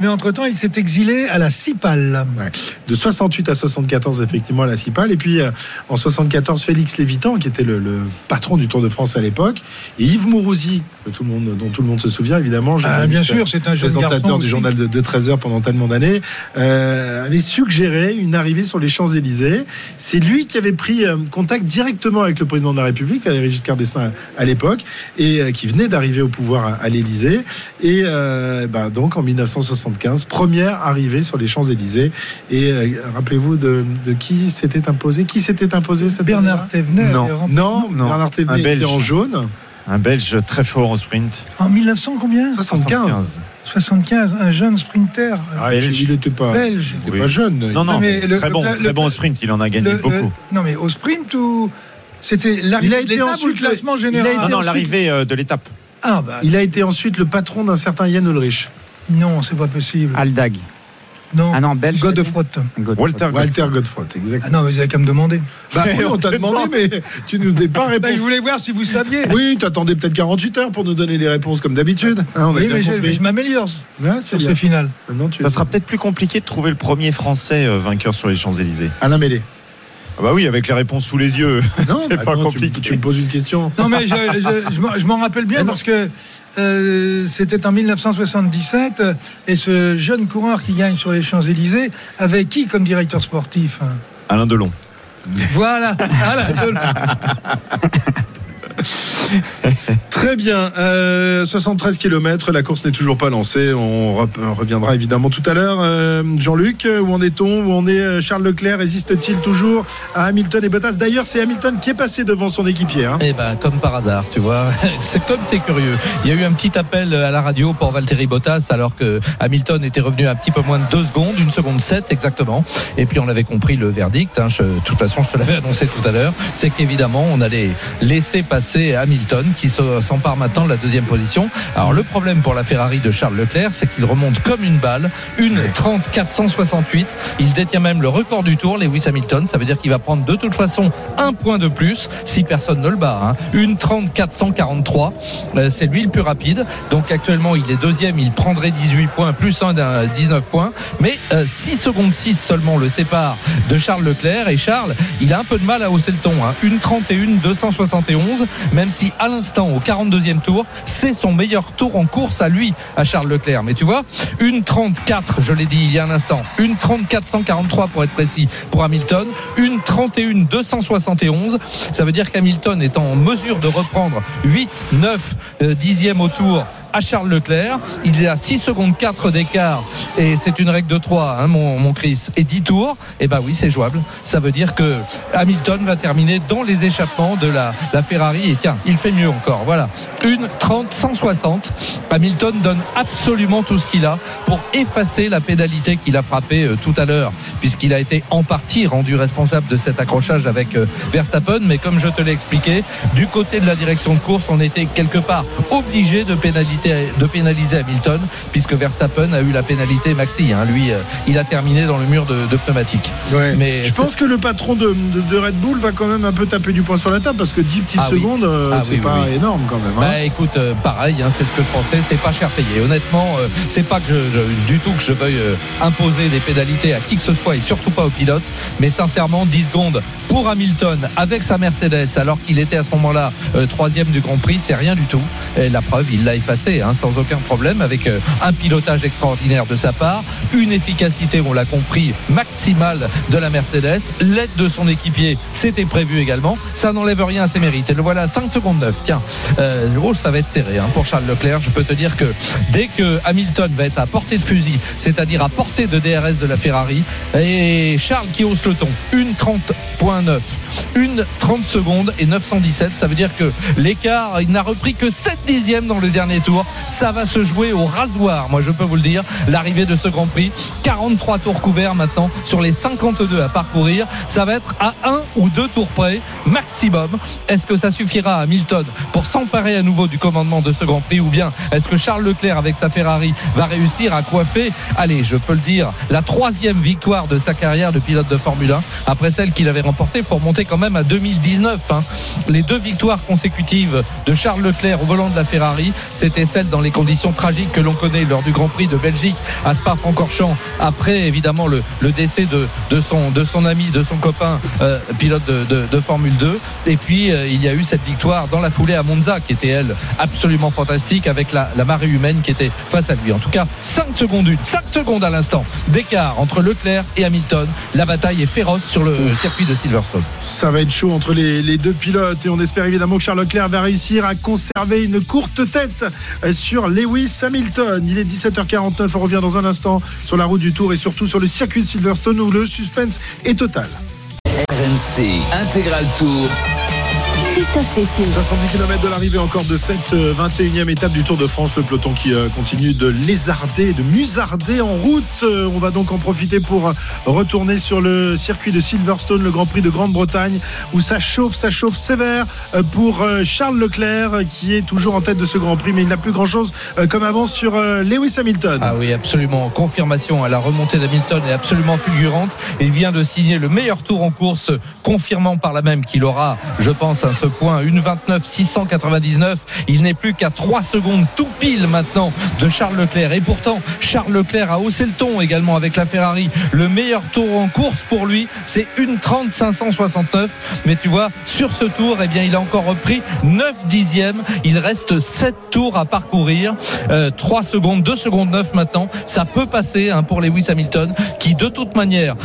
Mais entre-temps, il s'est exilé à la Cipale. Ouais. De 68 à 74, effectivement, à la Cipale. Et puis, en 74, Félix Lévitan, qui était le, le patron du Tour de France à l'époque, et Yves Mourouzi, que tout le monde, dont tout le monde se souvient, évidemment. Ah, bien sûr, c'est un jeune présentateur du journal de, de 13 heures pendant tellement d'années, avait suggéré une arrivée sur les Champs-Élysées. C'est lui qui avait pris euh, contact directement avec le président de la République, Valéry Giscard d'Estaing à l'époque, et euh, qui venait d'arriver au pouvoir à, l'Élysée. Et euh, ben, donc en 1975, première arrivée sur les Champs-Élysées. Et euh, rappelez-vous de, de qui s'était imposé Qui s'était imposé cette Bernard Thévenet Non. Non, Non, Bernard Thévenet était en jaune. Un Belge très fort au sprint. En 1900 combien 75. 75, un jeune sprinter Ah, Belge. il n'était pas, belge. il était Oui. pas jeune. Non, non, mais le- très bon, le- très bon au sprint. Il en a gagné Le- beaucoup. le- non mais au sprint ou c'était Il a l'arrivée de été l'étape ou le classement il a général? été Non, non, l'arrivée euh, de l'étape. Ah bah Il a été ensuite le patron d'un certain Yann Ulrich. non, c'est pas possible. Aldag. Non. Ah non, belge. Godefroy. Walter Walter Godefroy, exact. Ah non, mais vous avez qu'à me demander. Bah oui, on t'a demandé, mais tu nous n'es pas Bah, répondu. je voulais voir si vous saviez. Oui, t'attendais peut-être 48 heures pour nous donner les réponses comme d'habitude. Hein, Oui, mais je, m'améliore Ouais, sur bien. ce final. Tu... Ça sera peut-être plus compliqué de trouver le premier Français euh, vainqueur sur les Champs-Élysées. Alain Mélé. Ah bah oui, avec les réponses sous les yeux. Non, C'est bah pas compliqué. Tu, tu me poses une question. Non, mais je, je- je m'en- je m'en rappelle bien Ah parce que euh, c'était en 1977 euh, et ce jeune coureur qui gagne sur les Champs-Élysées avait qui comme directeur sportif hein? Alain Delon. Voilà. Voilà. Très bien. Euh, 73 km, la course n'est toujours pas lancée. On reviendra évidemment tout à l'heure. Euh, Jean-Luc, où en est-on? Où en est euh, Charles Leclerc? Résiste-t-il toujours à Hamilton et Bottas? D'ailleurs, c'est Hamilton qui est passé devant son équipier. hein. Eh ben, comme par hasard, tu vois. C'est comme c'est curieux. Il y a eu un petit appel à la radio pour Valtteri Bottas alors que Hamilton était revenu un petit peu moins de deux secondes, une seconde 7 exactement. Et puis on avait compris le verdict. hein. De toute façon, je te l'avais annoncé tout à l'heure. C'est qu'évidemment, on allait laisser passer Hamilton qui se- s'empare maintenant de la deuxième position. Alors le problème pour la Ferrari de Charles Leclerc, c'est qu'il remonte comme une balle, une 30 468. Il détient même le record du tour, Lewis Hamilton. Ça veut dire qu'il va prendre de toute façon un point de plus si personne ne le bat. hein. Une 30 443. Euh, c'est lui le plus rapide. Donc actuellement, il est deuxième. Il prendrait 18 points plus un d'un 19 points. Mais euh, 6 secondes 6 seulement le sépare de Charles Leclerc. Et Charles, il a un peu de mal à hausser le ton. hein. Une 31 271. Même si à l'instant, au 42e tour, c'est son meilleur tour en course à lui, à Charles Leclerc. Mais tu vois, une 34, je l'ai dit il y a un instant, une 34 143 pour être précis pour Hamilton, une 31 271. Ça veut dire qu'Hamilton est en mesure de reprendre 8, 9 euh, dixièmes au tour à Charles Leclerc. Il est à 6 secondes 4 d'écart et c'est une règle de 3, hein, mon, Chris, et 10 tours. Et ben oui, c'est jouable. Ça veut dire que Hamilton va terminer dans les échappements de la, la Ferrari. Et tiens, il fait mieux encore. Voilà. Une 30 160. Hamilton donne absolument tout ce qu'il a pour effacer la pénalité qu'il a frappée euh, tout à l'heure, puisqu'il a été en partie rendu responsable de cet accrochage avec euh, Verstappen. Mais comme je te l'ai expliqué, du côté de la direction de course, on était quelque part obligé de pénaliser, de pénaliser Hamilton, puisque Verstappen a eu la pénalité maxi. hein. Lui, euh, il a terminé dans le mur de, de pneumatiques. Ouais. Mais je pense que le patron de, de- de Red Bull va quand même un peu taper du poing sur la table parce que 10 petites Ah secondes, euh, Ah c'est oui, pas oui. énorme quand même. hein. Bah écoute, euh, pareil, hein, c'est ce que je pensais, c'est pas cher payé. Honnêtement, c'est pas que je, je- du tout que je veuille imposer des pénalités à qui que ce soit et surtout pas aux pilotes, mais sincèrement, 10 secondes pour Hamilton avec sa Mercedes alors qu'il était à ce moment-là troisième du Grand Prix, c'est rien du tout. Et la preuve, il l'a effacé. Hein, sans aucun problème avec euh, un pilotage extraordinaire de sa part, une efficacité, on l'a compris, maximale de la Mercedes, l'aide de son équipier, c'était prévu également. Ça n'enlève rien à ses mérites. Et le voilà 5 secondes 9. Tiens, euh, oh, ça va être serré hein, pour Charles Leclerc. Je peux te dire que dès que Hamilton va être à portée de fusil, c'est-à-dire à portée de DRS de la Ferrari, et Charles qui hausse le ton, une 30.9, une 30 secondes et 917, ça veut dire que l'écart, il n'a repris que 7 dixièmes dans le dernier tour. Ça va se jouer au rasoir, moi je peux vous le dire, l'arrivée de ce Grand Prix. 43 tours couverts maintenant sur les 52 à parcourir. Ça va être à un ou deux tours près, maximum. Est-ce que ça suffira à Hamilton pour s'emparer à nouveau du commandement de ce Grand Prix ou bien est-ce que Charles Leclerc avec sa Ferrari va réussir à coiffer, allez, je peux le dire, la troisième victoire de sa carrière de pilote de Formule 1 après celle qu'il avait remportée pour monter quand même à 2019. hein. Les deux victoires consécutives de Charles Leclerc au volant de la Ferrari, c'était celle dans les conditions tragiques que l'on connaît lors du Grand Prix de Belgique à Spa-Francorchamps, après évidemment le, le décès de, de, son, de son ami, de son copain euh, pilote de, de- de Formule 2. Et puis euh, il y a eu cette victoire dans la foulée à Monza qui était elle absolument fantastique avec la, la marée humaine qui était face à lui. En tout cas, 5 secondes une, 5 secondes à l'instant d'écart entre Leclerc et Hamilton. La bataille est féroce sur le circuit de Silverstone. Ça va être chaud entre les, les deux pilotes et on espère évidemment que Charles Leclerc va réussir à conserver une courte tête sur Lewis Hamilton. Il est 17h49, on revient dans un instant sur la route du Tour et surtout sur le circuit de Silverstone où le suspense est total. RMC Intégral Tour. Christophe Cécile. 70 km de l'arrivée encore de cette euh, 21e étape du Tour de France. Le peloton qui euh, continue de lézarder, de musarder en route. Euh, On va donc en profiter pour euh, retourner sur le circuit de Silverstone, le Grand Prix de Grande-Bretagne, où ça chauffe, ça chauffe sévère euh, pour euh, Charles Leclerc, euh, qui est toujours en tête de ce Grand Prix, mais il n'a plus grand-chose euh, comme avant sur euh, Lewis Hamilton. Ah oui, absolument. Confirmation à la remontée d'Hamilton est absolument fulgurante. Il vient de signer le meilleur tour en course, confirmant par là même qu'il aura, je pense, à ce point, une 29 699. Il n'est plus qu'à 3 secondes tout pile maintenant de Charles Leclerc. Et pourtant, Charles Leclerc a haussé le ton également avec la Ferrari. Le meilleur tour en course pour lui, c'est une 30 569. Mais tu vois, sur ce tour, eh bien, il a encore repris 9 dixièmes. Il reste 7 tours à parcourir. Euh, 3 secondes, 2 secondes 9 maintenant. Ça peut passer hein, pour Lewis Hamilton, qui de toute manière,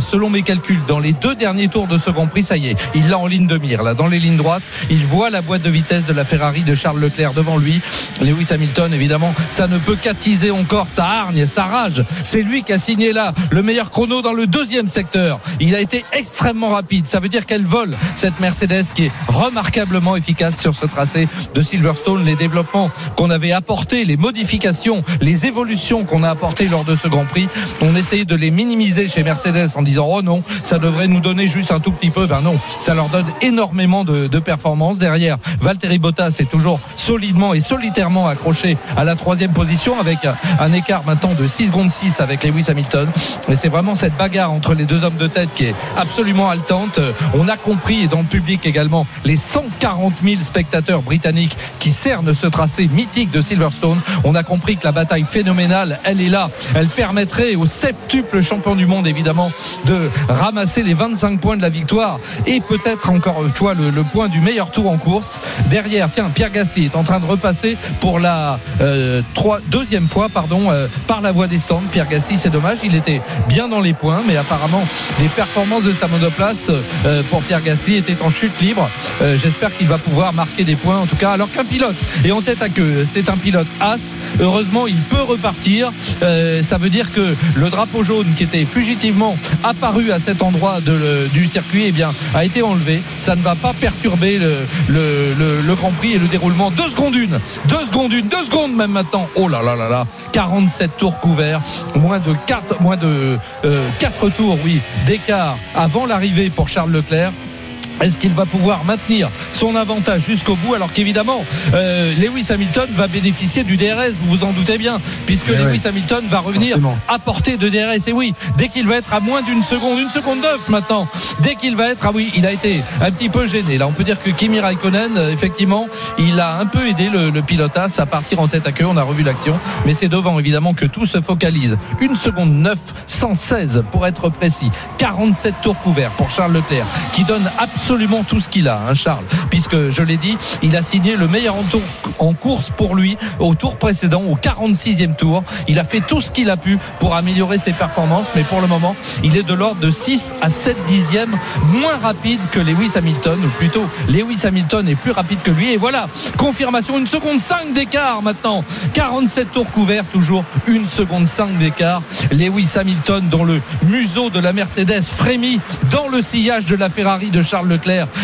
selon mes calculs, dans les deux derniers tours de ce Grand Prix, ça y est, il l'a en ligne de mire. Là, dans les lignes droites, il voit la boîte de vitesse de la Ferrari de Charles Leclerc devant lui. Lewis Hamilton, évidemment, ça ne peut qu'attiser encore sa hargne, sa rage. C'est lui qui a signé là le meilleur chrono dans le deuxième secteur. Il a été extrêmement rapide. Ça veut dire qu'elle vole cette Mercedes qui est remarquablement efficace sur ce tracé de Silverstone. Les développements qu'on avait apportés, les modifications, les évolutions qu'on a apportées lors de ce Grand Prix, on essayait de les minimiser chez Mercedes en disant oh non, ça devrait nous donner juste un tout petit peu. Ben non, ça leur donne énormément de, de performances. Derrière, Valtteri Bottas est toujours solidement et solitairement accroché à la troisième position avec un écart maintenant de 6 secondes 6 avec Lewis Hamilton. Et c'est vraiment cette bagarre entre les deux hommes de tête qui est absolument haletante. On a compris, et dans le public également, les 140 000 spectateurs britanniques qui cernent ce tracé mythique de Silverstone. On a compris que la bataille phénoménale, elle est là. Elle permettrait au septuple champion du monde, évidemment, de ramasser les 25 points de la victoire et peut-être encore, le, le point du meilleur tour en course. Derrière, tiens, Pierre Gasly est en train de repasser pour la euh, deuxième fois, euh, par la voie des stands. Pierre Gasly, c'est dommage, il était bien dans les points, mais apparemment, les performances de sa monoplace euh, pour Pierre Gasly étaient en chute libre. J'espère qu'il va pouvoir marquer des points, en tout cas, alors qu'un pilote est en tête à queue. C'est un pilote As. Heureusement, il peut repartir. Ça veut dire que le drapeau jaune qui était fugitivement apparu à cet endroit du circuit, eh a été enlevé. Ça ne va pas perturber le, Grand Prix et le déroulement. Deux secondes une, deux secondes une, deux secondes même maintenant. Oh là là là là. 47 tours couverts, moins de 4, moins de, euh, 4 tours, oui, d'écart avant l'arrivée pour Charles Leclerc. Est-ce qu'il va pouvoir maintenir son avantage jusqu'au bout alors qu'évidemment euh, Lewis Hamilton va bénéficier du DRS, vous vous en doutez bien, puisque Eh Lewis ouais. Hamilton va revenir Forcément. à portée de DRS. Et oui, dès qu'il va être à moins d'une seconde, une seconde neuf maintenant, dès qu'il va être, ah oui, il a été un petit peu gêné. Là, on peut dire que Kimi Raikkonen, euh, effectivement, il a un peu aidé le, le pilotas à partir en tête à queue. On a revu l'action, mais c'est devant évidemment que tout se focalise. Une seconde 9, 116 pour être précis. 47 tours couverts pour Charles Leclerc, qui donne absolument tout ce qu'il a, hein, Charles, puisque je l'ai dit, il a signé le meilleur en, tour, en course pour lui au tour précédent, au 46e tour. Il a fait tout ce qu'il a pu pour améliorer ses performances, mais pour le moment, il est de l'ordre de 6 à 7 dixièmes moins rapide que Lewis Hamilton, ou plutôt Lewis Hamilton est plus rapide que lui. Et voilà, confirmation, une seconde 5 d'écart maintenant. 47 tours couverts, toujours une seconde 5 d'écart. Lewis Hamilton, dont le museau de la Mercedes frémit dans le sillage de la Ferrari de Charles Leclerc,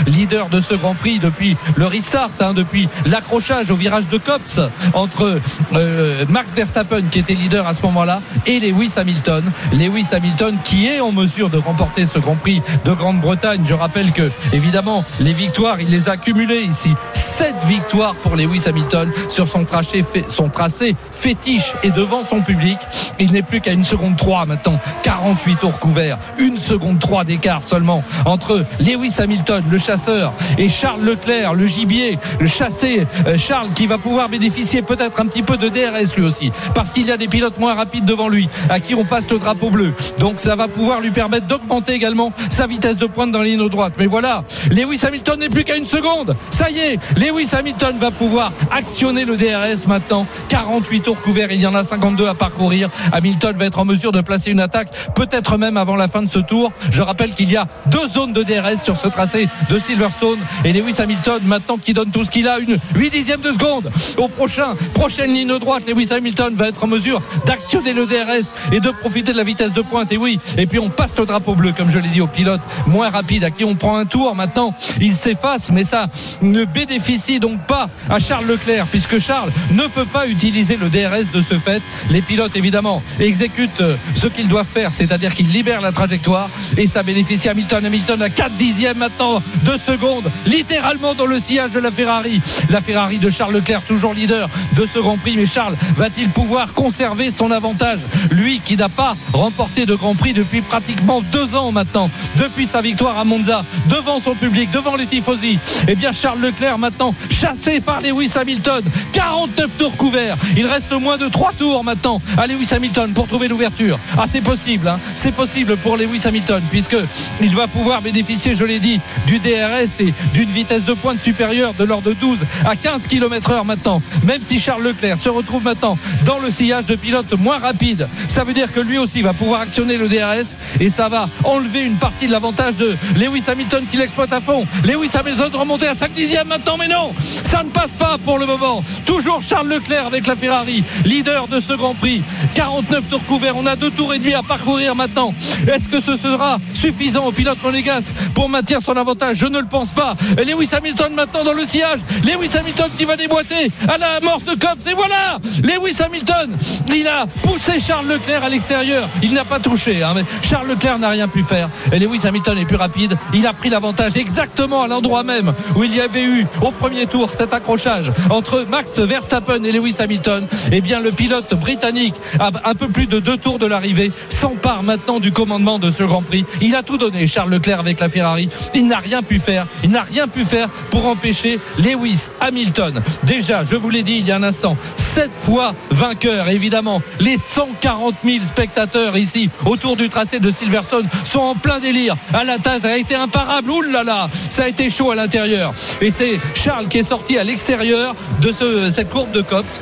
leader de ce Grand Prix depuis le restart, hein, depuis l'accrochage au virage de Cops entre euh, Max Verstappen, qui était leader à ce moment-là, et Lewis Hamilton. Lewis Hamilton qui est en mesure de remporter ce Grand Prix de Grande-Bretagne. Je rappelle que, évidemment, les victoires, il les a cumulées ici. 7 victoires pour Lewis Hamilton sur son tracé, son tracé fétiche et devant son public. Il n'est plus qu'à une seconde 3 maintenant. 48 tours couverts. Une seconde 3 d'écart seulement entre Lewis Hamilton, le chasseur, et Charles Leclerc, le gibier, le chassé. Euh, Charles qui va pouvoir bénéficier peut-être un petit peu de DRS lui aussi. Parce qu'il y a des pilotes moins rapides devant lui à qui on passe le drapeau bleu. Donc ça va pouvoir lui permettre d'augmenter également sa vitesse de pointe dans la ligne droite. Mais voilà, Lewis Hamilton n'est plus qu'à une seconde. Ça y est, Lewis Hamilton va pouvoir actionner le DRS maintenant. 48 tours couverts, il y en a 52 à parcourir. Hamilton va être en mesure de placer une attaque, peut-être même avant la fin de ce tour. Je rappelle qu'il y a deux zones de DRS sur ce tracé de Silverstone et Lewis Hamilton maintenant qui donne tout ce qu'il a, une 8 dixième de seconde au prochain prochaine ligne droite. Lewis Hamilton va être en mesure d'actionner le DRS et de profiter de la vitesse de pointe. Et oui, et puis on passe le drapeau bleu, comme je l'ai dit, au pilote moins rapide à qui on prend un tour. Maintenant, il s'efface, mais ça ne bénéficie donc pas à Charles Leclerc, puisque Charles ne peut pas utiliser le DRS de ce fait. Les pilotes, évidemment, exécutent euh, ce qu'ils doivent faire, c'est-à-dire qu'ils libèrent la trajectoire et ça bénéficie à Hamilton. Hamilton à 4 dixièmes maintenant, 2 secondes, littéralement dans le sillage de la Ferrari. La Ferrari de Charles Leclerc, toujours leader de ce Grand Prix. Mais Charles va-t-il pouvoir conserver son avantage? Lui qui n'a pas remporté de Grand Prix depuis pratiquement deux ans maintenant, depuis sa victoire à Monza, devant son public, devant les tifosi. Eh bien, Charles Leclerc maintenant chassé par Lewis Hamilton. 49 tours couverts. Il reste moins de 3 tours maintenant à Lewis Hamilton pour trouver l'ouverture. Ah, c'est possible, hein. c'est possible pour Lewis Hamilton, puisque il va pouvoir bénéficier, je l'ai dit, du DRS et d'une vitesse de pointe supérieure de l'ordre de 12 à 15 km heure maintenant. Même si Charles Leclerc se retrouve maintenant dans le sillage de pilotes moins rapides, ça veut dire que lui aussi va pouvoir actionner le DRS et ça va enlever une partie de l'avantage de Lewis Hamilton qui l'exploite à fond. Lewis Hamilton remonté à 5 dixièmes maintenant, mais non, ça ne passe pas pour le moment. Toujours Charles Leclerc avec la Ferrari, leader de ce Grand Prix. 49 tours couverts, on a deux tours et demi à parcourir maintenant. Est-ce que ce sera suffisant au pilote monégasque pour maintenir son avantage Je ne le pense pas. Lewis Hamilton maintenant dans le sillage. Lewis Hamilton qui va déboîter à la amorce de Cops. Et voilà Lewis Hamilton, il a poussé Charles Leclerc à l'extérieur. Il n'a pas touché. Hein, Charles Leclerc n'a rien pu faire. Et Lewis Hamilton est plus rapide. Il a pris l'avantage exactement à l'endroit même où il y avait eu au premier tour cet accrochage entre Max Verstappen et Lewis Hamilton. Eh bien, le pilote britannique, à un peu plus de deux tours de l'arrivée, s'empare maintenant du commandement de ce Grand Prix. Il a tout donné, Charles Leclerc avec la Ferrari. Il n'a rien pu faire. Il n'a rien pu faire pour empêcher Lewis Hamilton. Déjà, je vous l'ai dit il y a un instant, sept fois vainqueur, évidemment. Les 140 000 spectateurs ici autour du tracé de Silverstone sont en plein délire. À la a été imparable. Ouh là là, ça a été chaud à l'intérieur. Et c'est Charles qui est sorti à l'extérieur de ce, cette courbe de Cops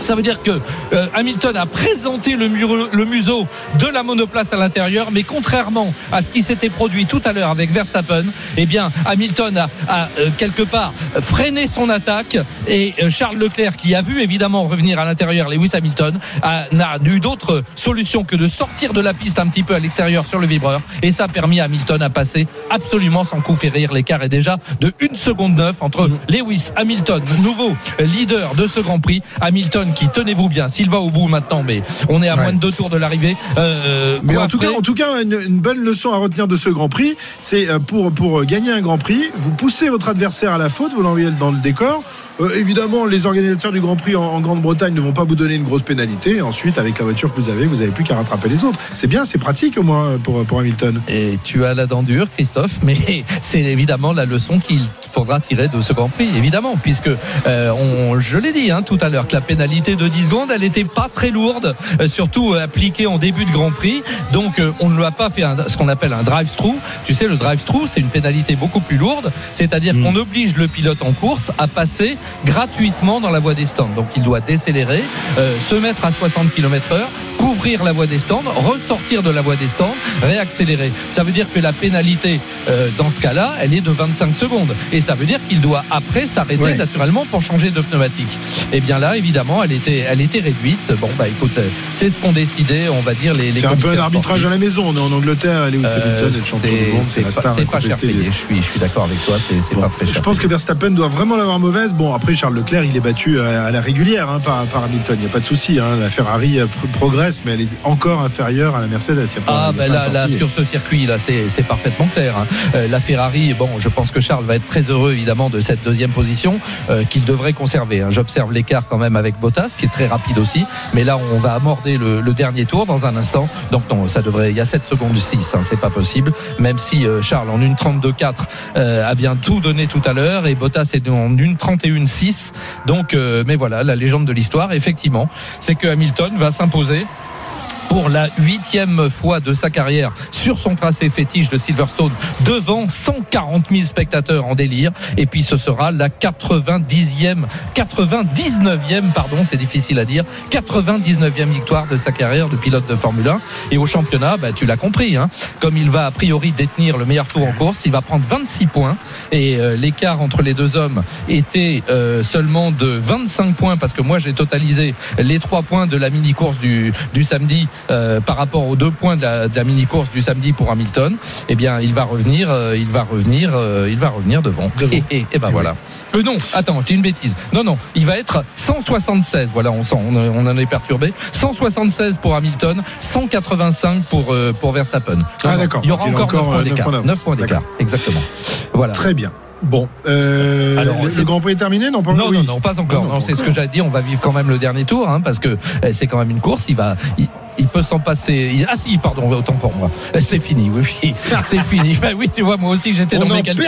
ça veut dire que euh, Hamilton a présenté le, museau de la monoplace à l'intérieur, mais contrairement à ce qui s'était produit tout à l'heure avec Verstappen, eh bien Hamilton a, a euh, quelque part freiné son attaque et euh, Charles Leclerc, qui a vu évidemment revenir à l'intérieur Lewis Hamilton, n'a eu d'autre solution que de sortir de la piste un petit peu à l'extérieur sur le vibreur, et ça a permis à Hamilton à passer absolument sans coup férir. L'écart est déjà de 1 seconde 9 entre Lewis Hamilton, nouveau leader de ce Grand Prix, Hamilton qui, tenez-vous bien, s'il va au bout maintenant, mais on est à moins de deux tours de l'arrivée. Euh, mais en tout, cas, en tout cas, une, bonne leçon à retenir de ce Grand Prix, c'est euh, pour, pour gagner un Grand Prix, vous poussez votre adversaire à la faute, vous l'envoyez dans le décor. Euh, évidemment, les organisateurs du Grand Prix en, Grande-Bretagne ne vont pas vous donner une grosse pénalité. Ensuite, avec la voiture que vous avez, vous n'avez plus qu'à rattraper les autres. C'est bien, c'est pratique au moins pour, pour Hamilton. Et tu as la dent dure, Christophe, mais c'est évidemment la leçon qu'il faudra tirer de ce Grand Prix, évidemment, puisque on, je l'ai dit hein, tout à l'heure, que la pénalité de 10 secondes. Elle n'était pas très lourde, euh, surtout euh, appliquée en début de Grand Prix. Donc euh, on ne lui a pas fait un- ce qu'on appelle un drive-through. Tu sais, le drive-through, c'est une pénalité beaucoup plus lourde. C'est-à-dire Mm. qu'on oblige le pilote en course à passer gratuitement dans la voie des stands. Donc il doit décélérer, euh, se mettre à 60 km heure, couvrir la voie des stands, ressortir de la voie des stands, réaccélérer. Ça veut dire que la pénalité, euh, dans ce cas-là, elle est de 25 secondes. Et ça veut dire qu'il doit après s'arrêter Ouais. naturellement pour changer de pneumatique. Et bien là, évidemment, elle était, elle était réduite. Bon, bah écoute, euh, c'est ce qu'ont décidé, on va dire, les, les C'est un peu un arbitrage sportifs. à la maison. On est en Angleterre, Lewis Euh, Hamilton est le champion du c'est monde, c'est c'est la pas, cher payé. Je suis, je suis d'accord avec toi. C'est Bon, pas très cher. je pense que. Verstappen doit vraiment l'avoir mauvaise. Bon, après, Charles Leclerc, il est battu à la régulière hein, par, par Hamilton. Il n'y a pas de souci. hein. La Ferrari euh, pro- progresse, mais elle est encore inférieure à la Mercedes. Ah ben là, là sur ce circuit là c'est parfaitement clair. hein. Euh, la Ferrari, bon, je pense que Charles va être très heureux évidemment de cette deuxième position euh, qu'il devrait conserver. hein. J'observe l'écart quand même avec Bottas qui est très rapide aussi, mais là on va aborder le, le dernier tour dans un instant. Donc non, ça devrait. Il y a 7 secondes 6, hein, c'est pas possible. Même si euh, Charles en une 32 4 euh, a bien tout donné tout à l'heure et Bottas est en une 31 6. Donc, mais voilà, la légende de l'histoire, effectivement, c'est que Hamilton va s'imposer pour la huitième fois de sa carrière sur son tracé fétiche de Silverstone devant 140 000 spectateurs en délire. Et puis ce sera la 90e, 99e, pardon, c'est difficile à dire, 99e victoire de sa carrière de pilote de Formule 1. Et au championnat, bah, tu l'as compris, hein, comme il va a priori détenir le meilleur tour en course, il va prendre 26 points. Et euh, l'écart entre les deux hommes était euh, seulement de 25 points parce que moi j'ai totalisé les trois points de la mini-course du, du samedi euh, par rapport aux deux points de la, mini-course du samedi pour Hamilton. Eh bien, il va revenir, euh, il va revenir, euh, il va revenir devant. Devant. Et, et, et ben voilà. Euh, non, attends, j'ai une bêtise. Non, non, il va être 176. Voilà, on, sent, on, on en est perturbé. 176 pour Hamilton, 185 pour, pour Verstappen. Ah, d'accord. Il y aura il encore, encore, 9 euh, points d'écart. points d'avance. 9 points d'écart, exactement. Voilà. Très bien. Bon, euh, Alors, le, Grand Prix est terminé Non, pas Non, oui. non, non, pas encore. Non, pas c'est ce que encore. j'allais dire. On va vivre quand même le dernier tour, hein, parce que eh, c'est quand même une course. Il va, il, il peut s'en passer. Ah si, pardon, autant pour moi. Eh, C'est fini, oui, oui, c'est fini. Bah oui, tu vois, moi aussi j'étais dans mes calculs.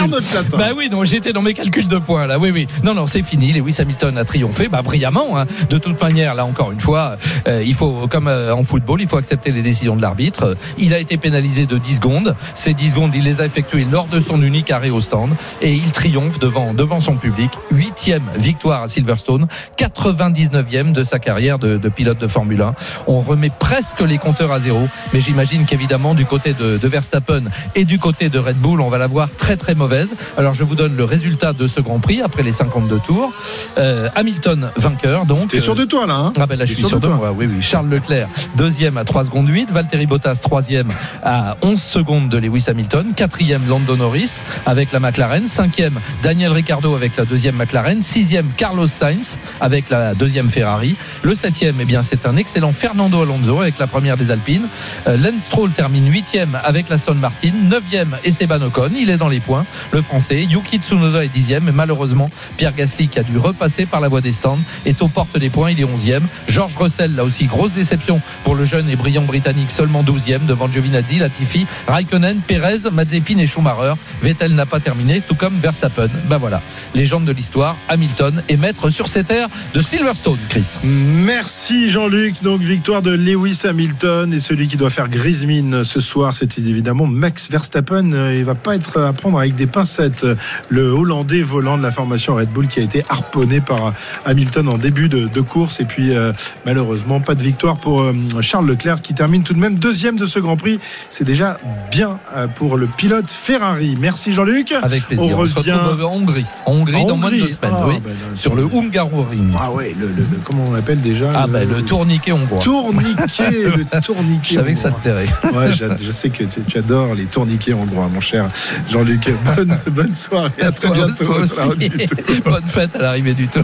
Bah oui, donc j'étais dans mes calculs de points là. Oui, oui. Non, non, c'est fini. Lewis Hamilton a triomphé, bah brillamment. hein. De toute manière, là encore une fois, euh, il faut, comme euh, en football, il faut accepter les décisions de l'arbitre. Il a été pénalisé de 10 secondes. Ces 10 secondes, il les a effectuées lors de son unique arrêt au stand et il triomphe devant devant son public. Huitième victoire à Silverstone, 99e de sa carrière de, de pilote de Formule 1. On remet presque les compteurs à zéro, mais j'imagine qu'évidemment du côté de, de Verstappen et du côté de Red Bull, on va la voir très très mauvaise. Alors je vous donne le résultat de ce Grand Prix après les 52 tours. Euh, Hamilton vainqueur donc. T'es sûr de toi, là hein Ah ben là je suis sûr de moi, oui oui. Charles Leclerc, deuxième à 3 secondes 8, Valtteri Bottas troisième à 11 secondes de Lewis Hamilton, quatrième Lando Norris avec la McLaren, cinquième Daniel Ricciardo avec la deuxième McLaren, sixième Carlos Sainz avec la deuxième Ferrari, le septième eh bien c'est un excellent Fernando Alonso avec la première des Alpines, Euh, Lance Stroll termine huitième avec l'Aston Martin, neuvième Esteban Ocon, il est dans les points, le français, Yuki Tsunoda est dixième, mais malheureusement Pierre Gasly qui a dû repasser par la voie des stands est aux portes des points, il est onzième. George Russell, là aussi, grosse déception pour le jeune et brillant britannique, seulement douzième devant Giovinazzi, Latifi, Raikkonen, Perez, Mazepin et Schumacher. Vettel n'a pas terminé, tout comme Verstappen. Ben voilà, légende de l'histoire, Hamilton est maître sur cette terre de Silverstone, Chris. Merci Jean-Luc. Donc victoire de Lewis Hamilton et celui qui doit faire grise mine ce soir, c'était évidemment Max Verstappen. Euh, Il va pas être à prendre avec des pincettes. Le Hollandais volant de la formation Red Bull qui a été harponné par euh, Hamilton en début de, de course et puis euh, malheureusement pas de victoire pour euh, Charles Leclerc qui termine tout de même deuxième de ce Grand Prix. C'est déjà bien euh, pour le pilote Ferrari. Merci Jean-Luc. Avec plaisir. On On, revient en Hongrie. En Hongrie en dans moins de deux Hongrie. semaines, Ah, oui. dans- Sur le Hungaroring. Ah ouais, le, le- le- comment on l'appelle déjà Ah ben le tourniquet hongrois. Tourniquet, le tourniquet. Je savais que ça te plairait. Ouais, je sais que tu, tu adores les tourniquets hongrois, mon cher Jean-Luc. Bonne, bonne soirée, à très Toi- bientôt toi sur la route aussi. du Tour. Bonne fête à l'arrivée du tour.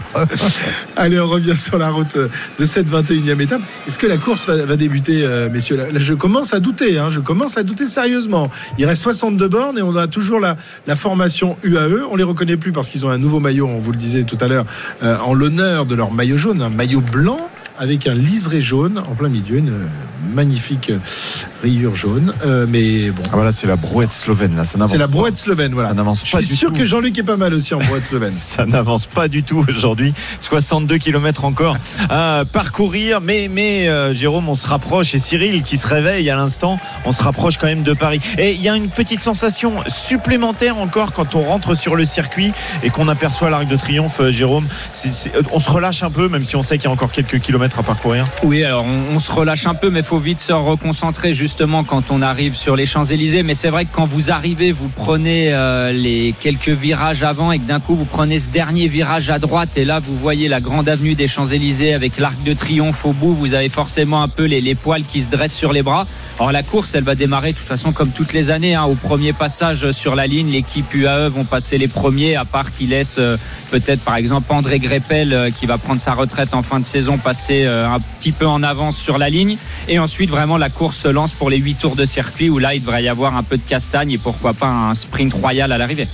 Allez, on revient sur la route de cette 21e étape. Est-ce que la course va, va débuter, euh, messieurs? Là, là, je commence à douter, hein, je commence à douter sérieusement. Il reste 62 bornes et on a toujours la, la formation UAE. On les reconnaît plus parce qu'ils ont un nouveau maillot, on vous le disait tout à l'heure, euh, en l'honneur de leur maillot jaune, un maillot blanc avec un liseré jaune en plein milieu, magnifique rayure jaune. Euh, mais bon. Ah, voilà, c'est la brouette slovène. Là, ça n'avance C'est la pas. brouette slovène, voilà. Ça n'avance Je pas suis du sûr tout. que Jean-Luc est pas mal aussi en brouette slovène. Ça n'avance pas du tout aujourd'hui. 62 km encore à parcourir. Mais, mais euh, Jérôme, on se rapproche. Et Cyril qui se réveille à l'instant, on se rapproche quand même de Paris. Et il y a une petite sensation supplémentaire encore quand on rentre sur le circuit et qu'on aperçoit l'Arc de Triomphe, euh, Jérôme. Euh, on se relâche un peu, même si on sait qu'il y a encore quelques kilomètres à parcourir. Oui, alors on, on se relâche un peu, mais il faut vite se reconcentrer justement quand on arrive sur les Champs-Élysées. Mais c'est vrai que quand vous arrivez, vous prenez euh, les quelques virages avant et que d'un coup vous prenez ce dernier virage à droite et là vous voyez la grande avenue des Champs-Élysées avec l'Arc de Triomphe au bout. Vous avez forcément un peu les, les poils qui se dressent sur les bras. Alors la course, elle va démarrer de toute façon comme toutes les années. hein. Au premier passage sur la ligne, l'équipe UAE vont passer les premiers, à part qu'ils laissent euh, peut-être par exemple André Greppel euh, qui va prendre sa retraite en fin de saison passer un petit peu en avance sur la ligne. Et ensuite vraiment la course se lance pour les huit tours de circuit où là il devrait y avoir un peu de castagne et pourquoi pas un sprint royal à l'arrivée.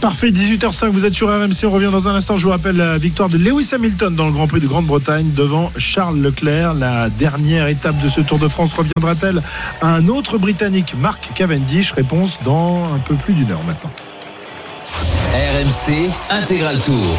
Parfait, 18h05, vous êtes sur RMC, on revient dans un instant. Je vous rappelle la victoire de Lewis Hamilton dans le Grand Prix de Grande-Bretagne devant Charles Leclerc. La dernière étape de ce Tour de France reviendra-t-elle à un autre Britannique, Mark Cavendish? Réponse dans un peu plus d'une heure maintenant. RMC Intégral Tour.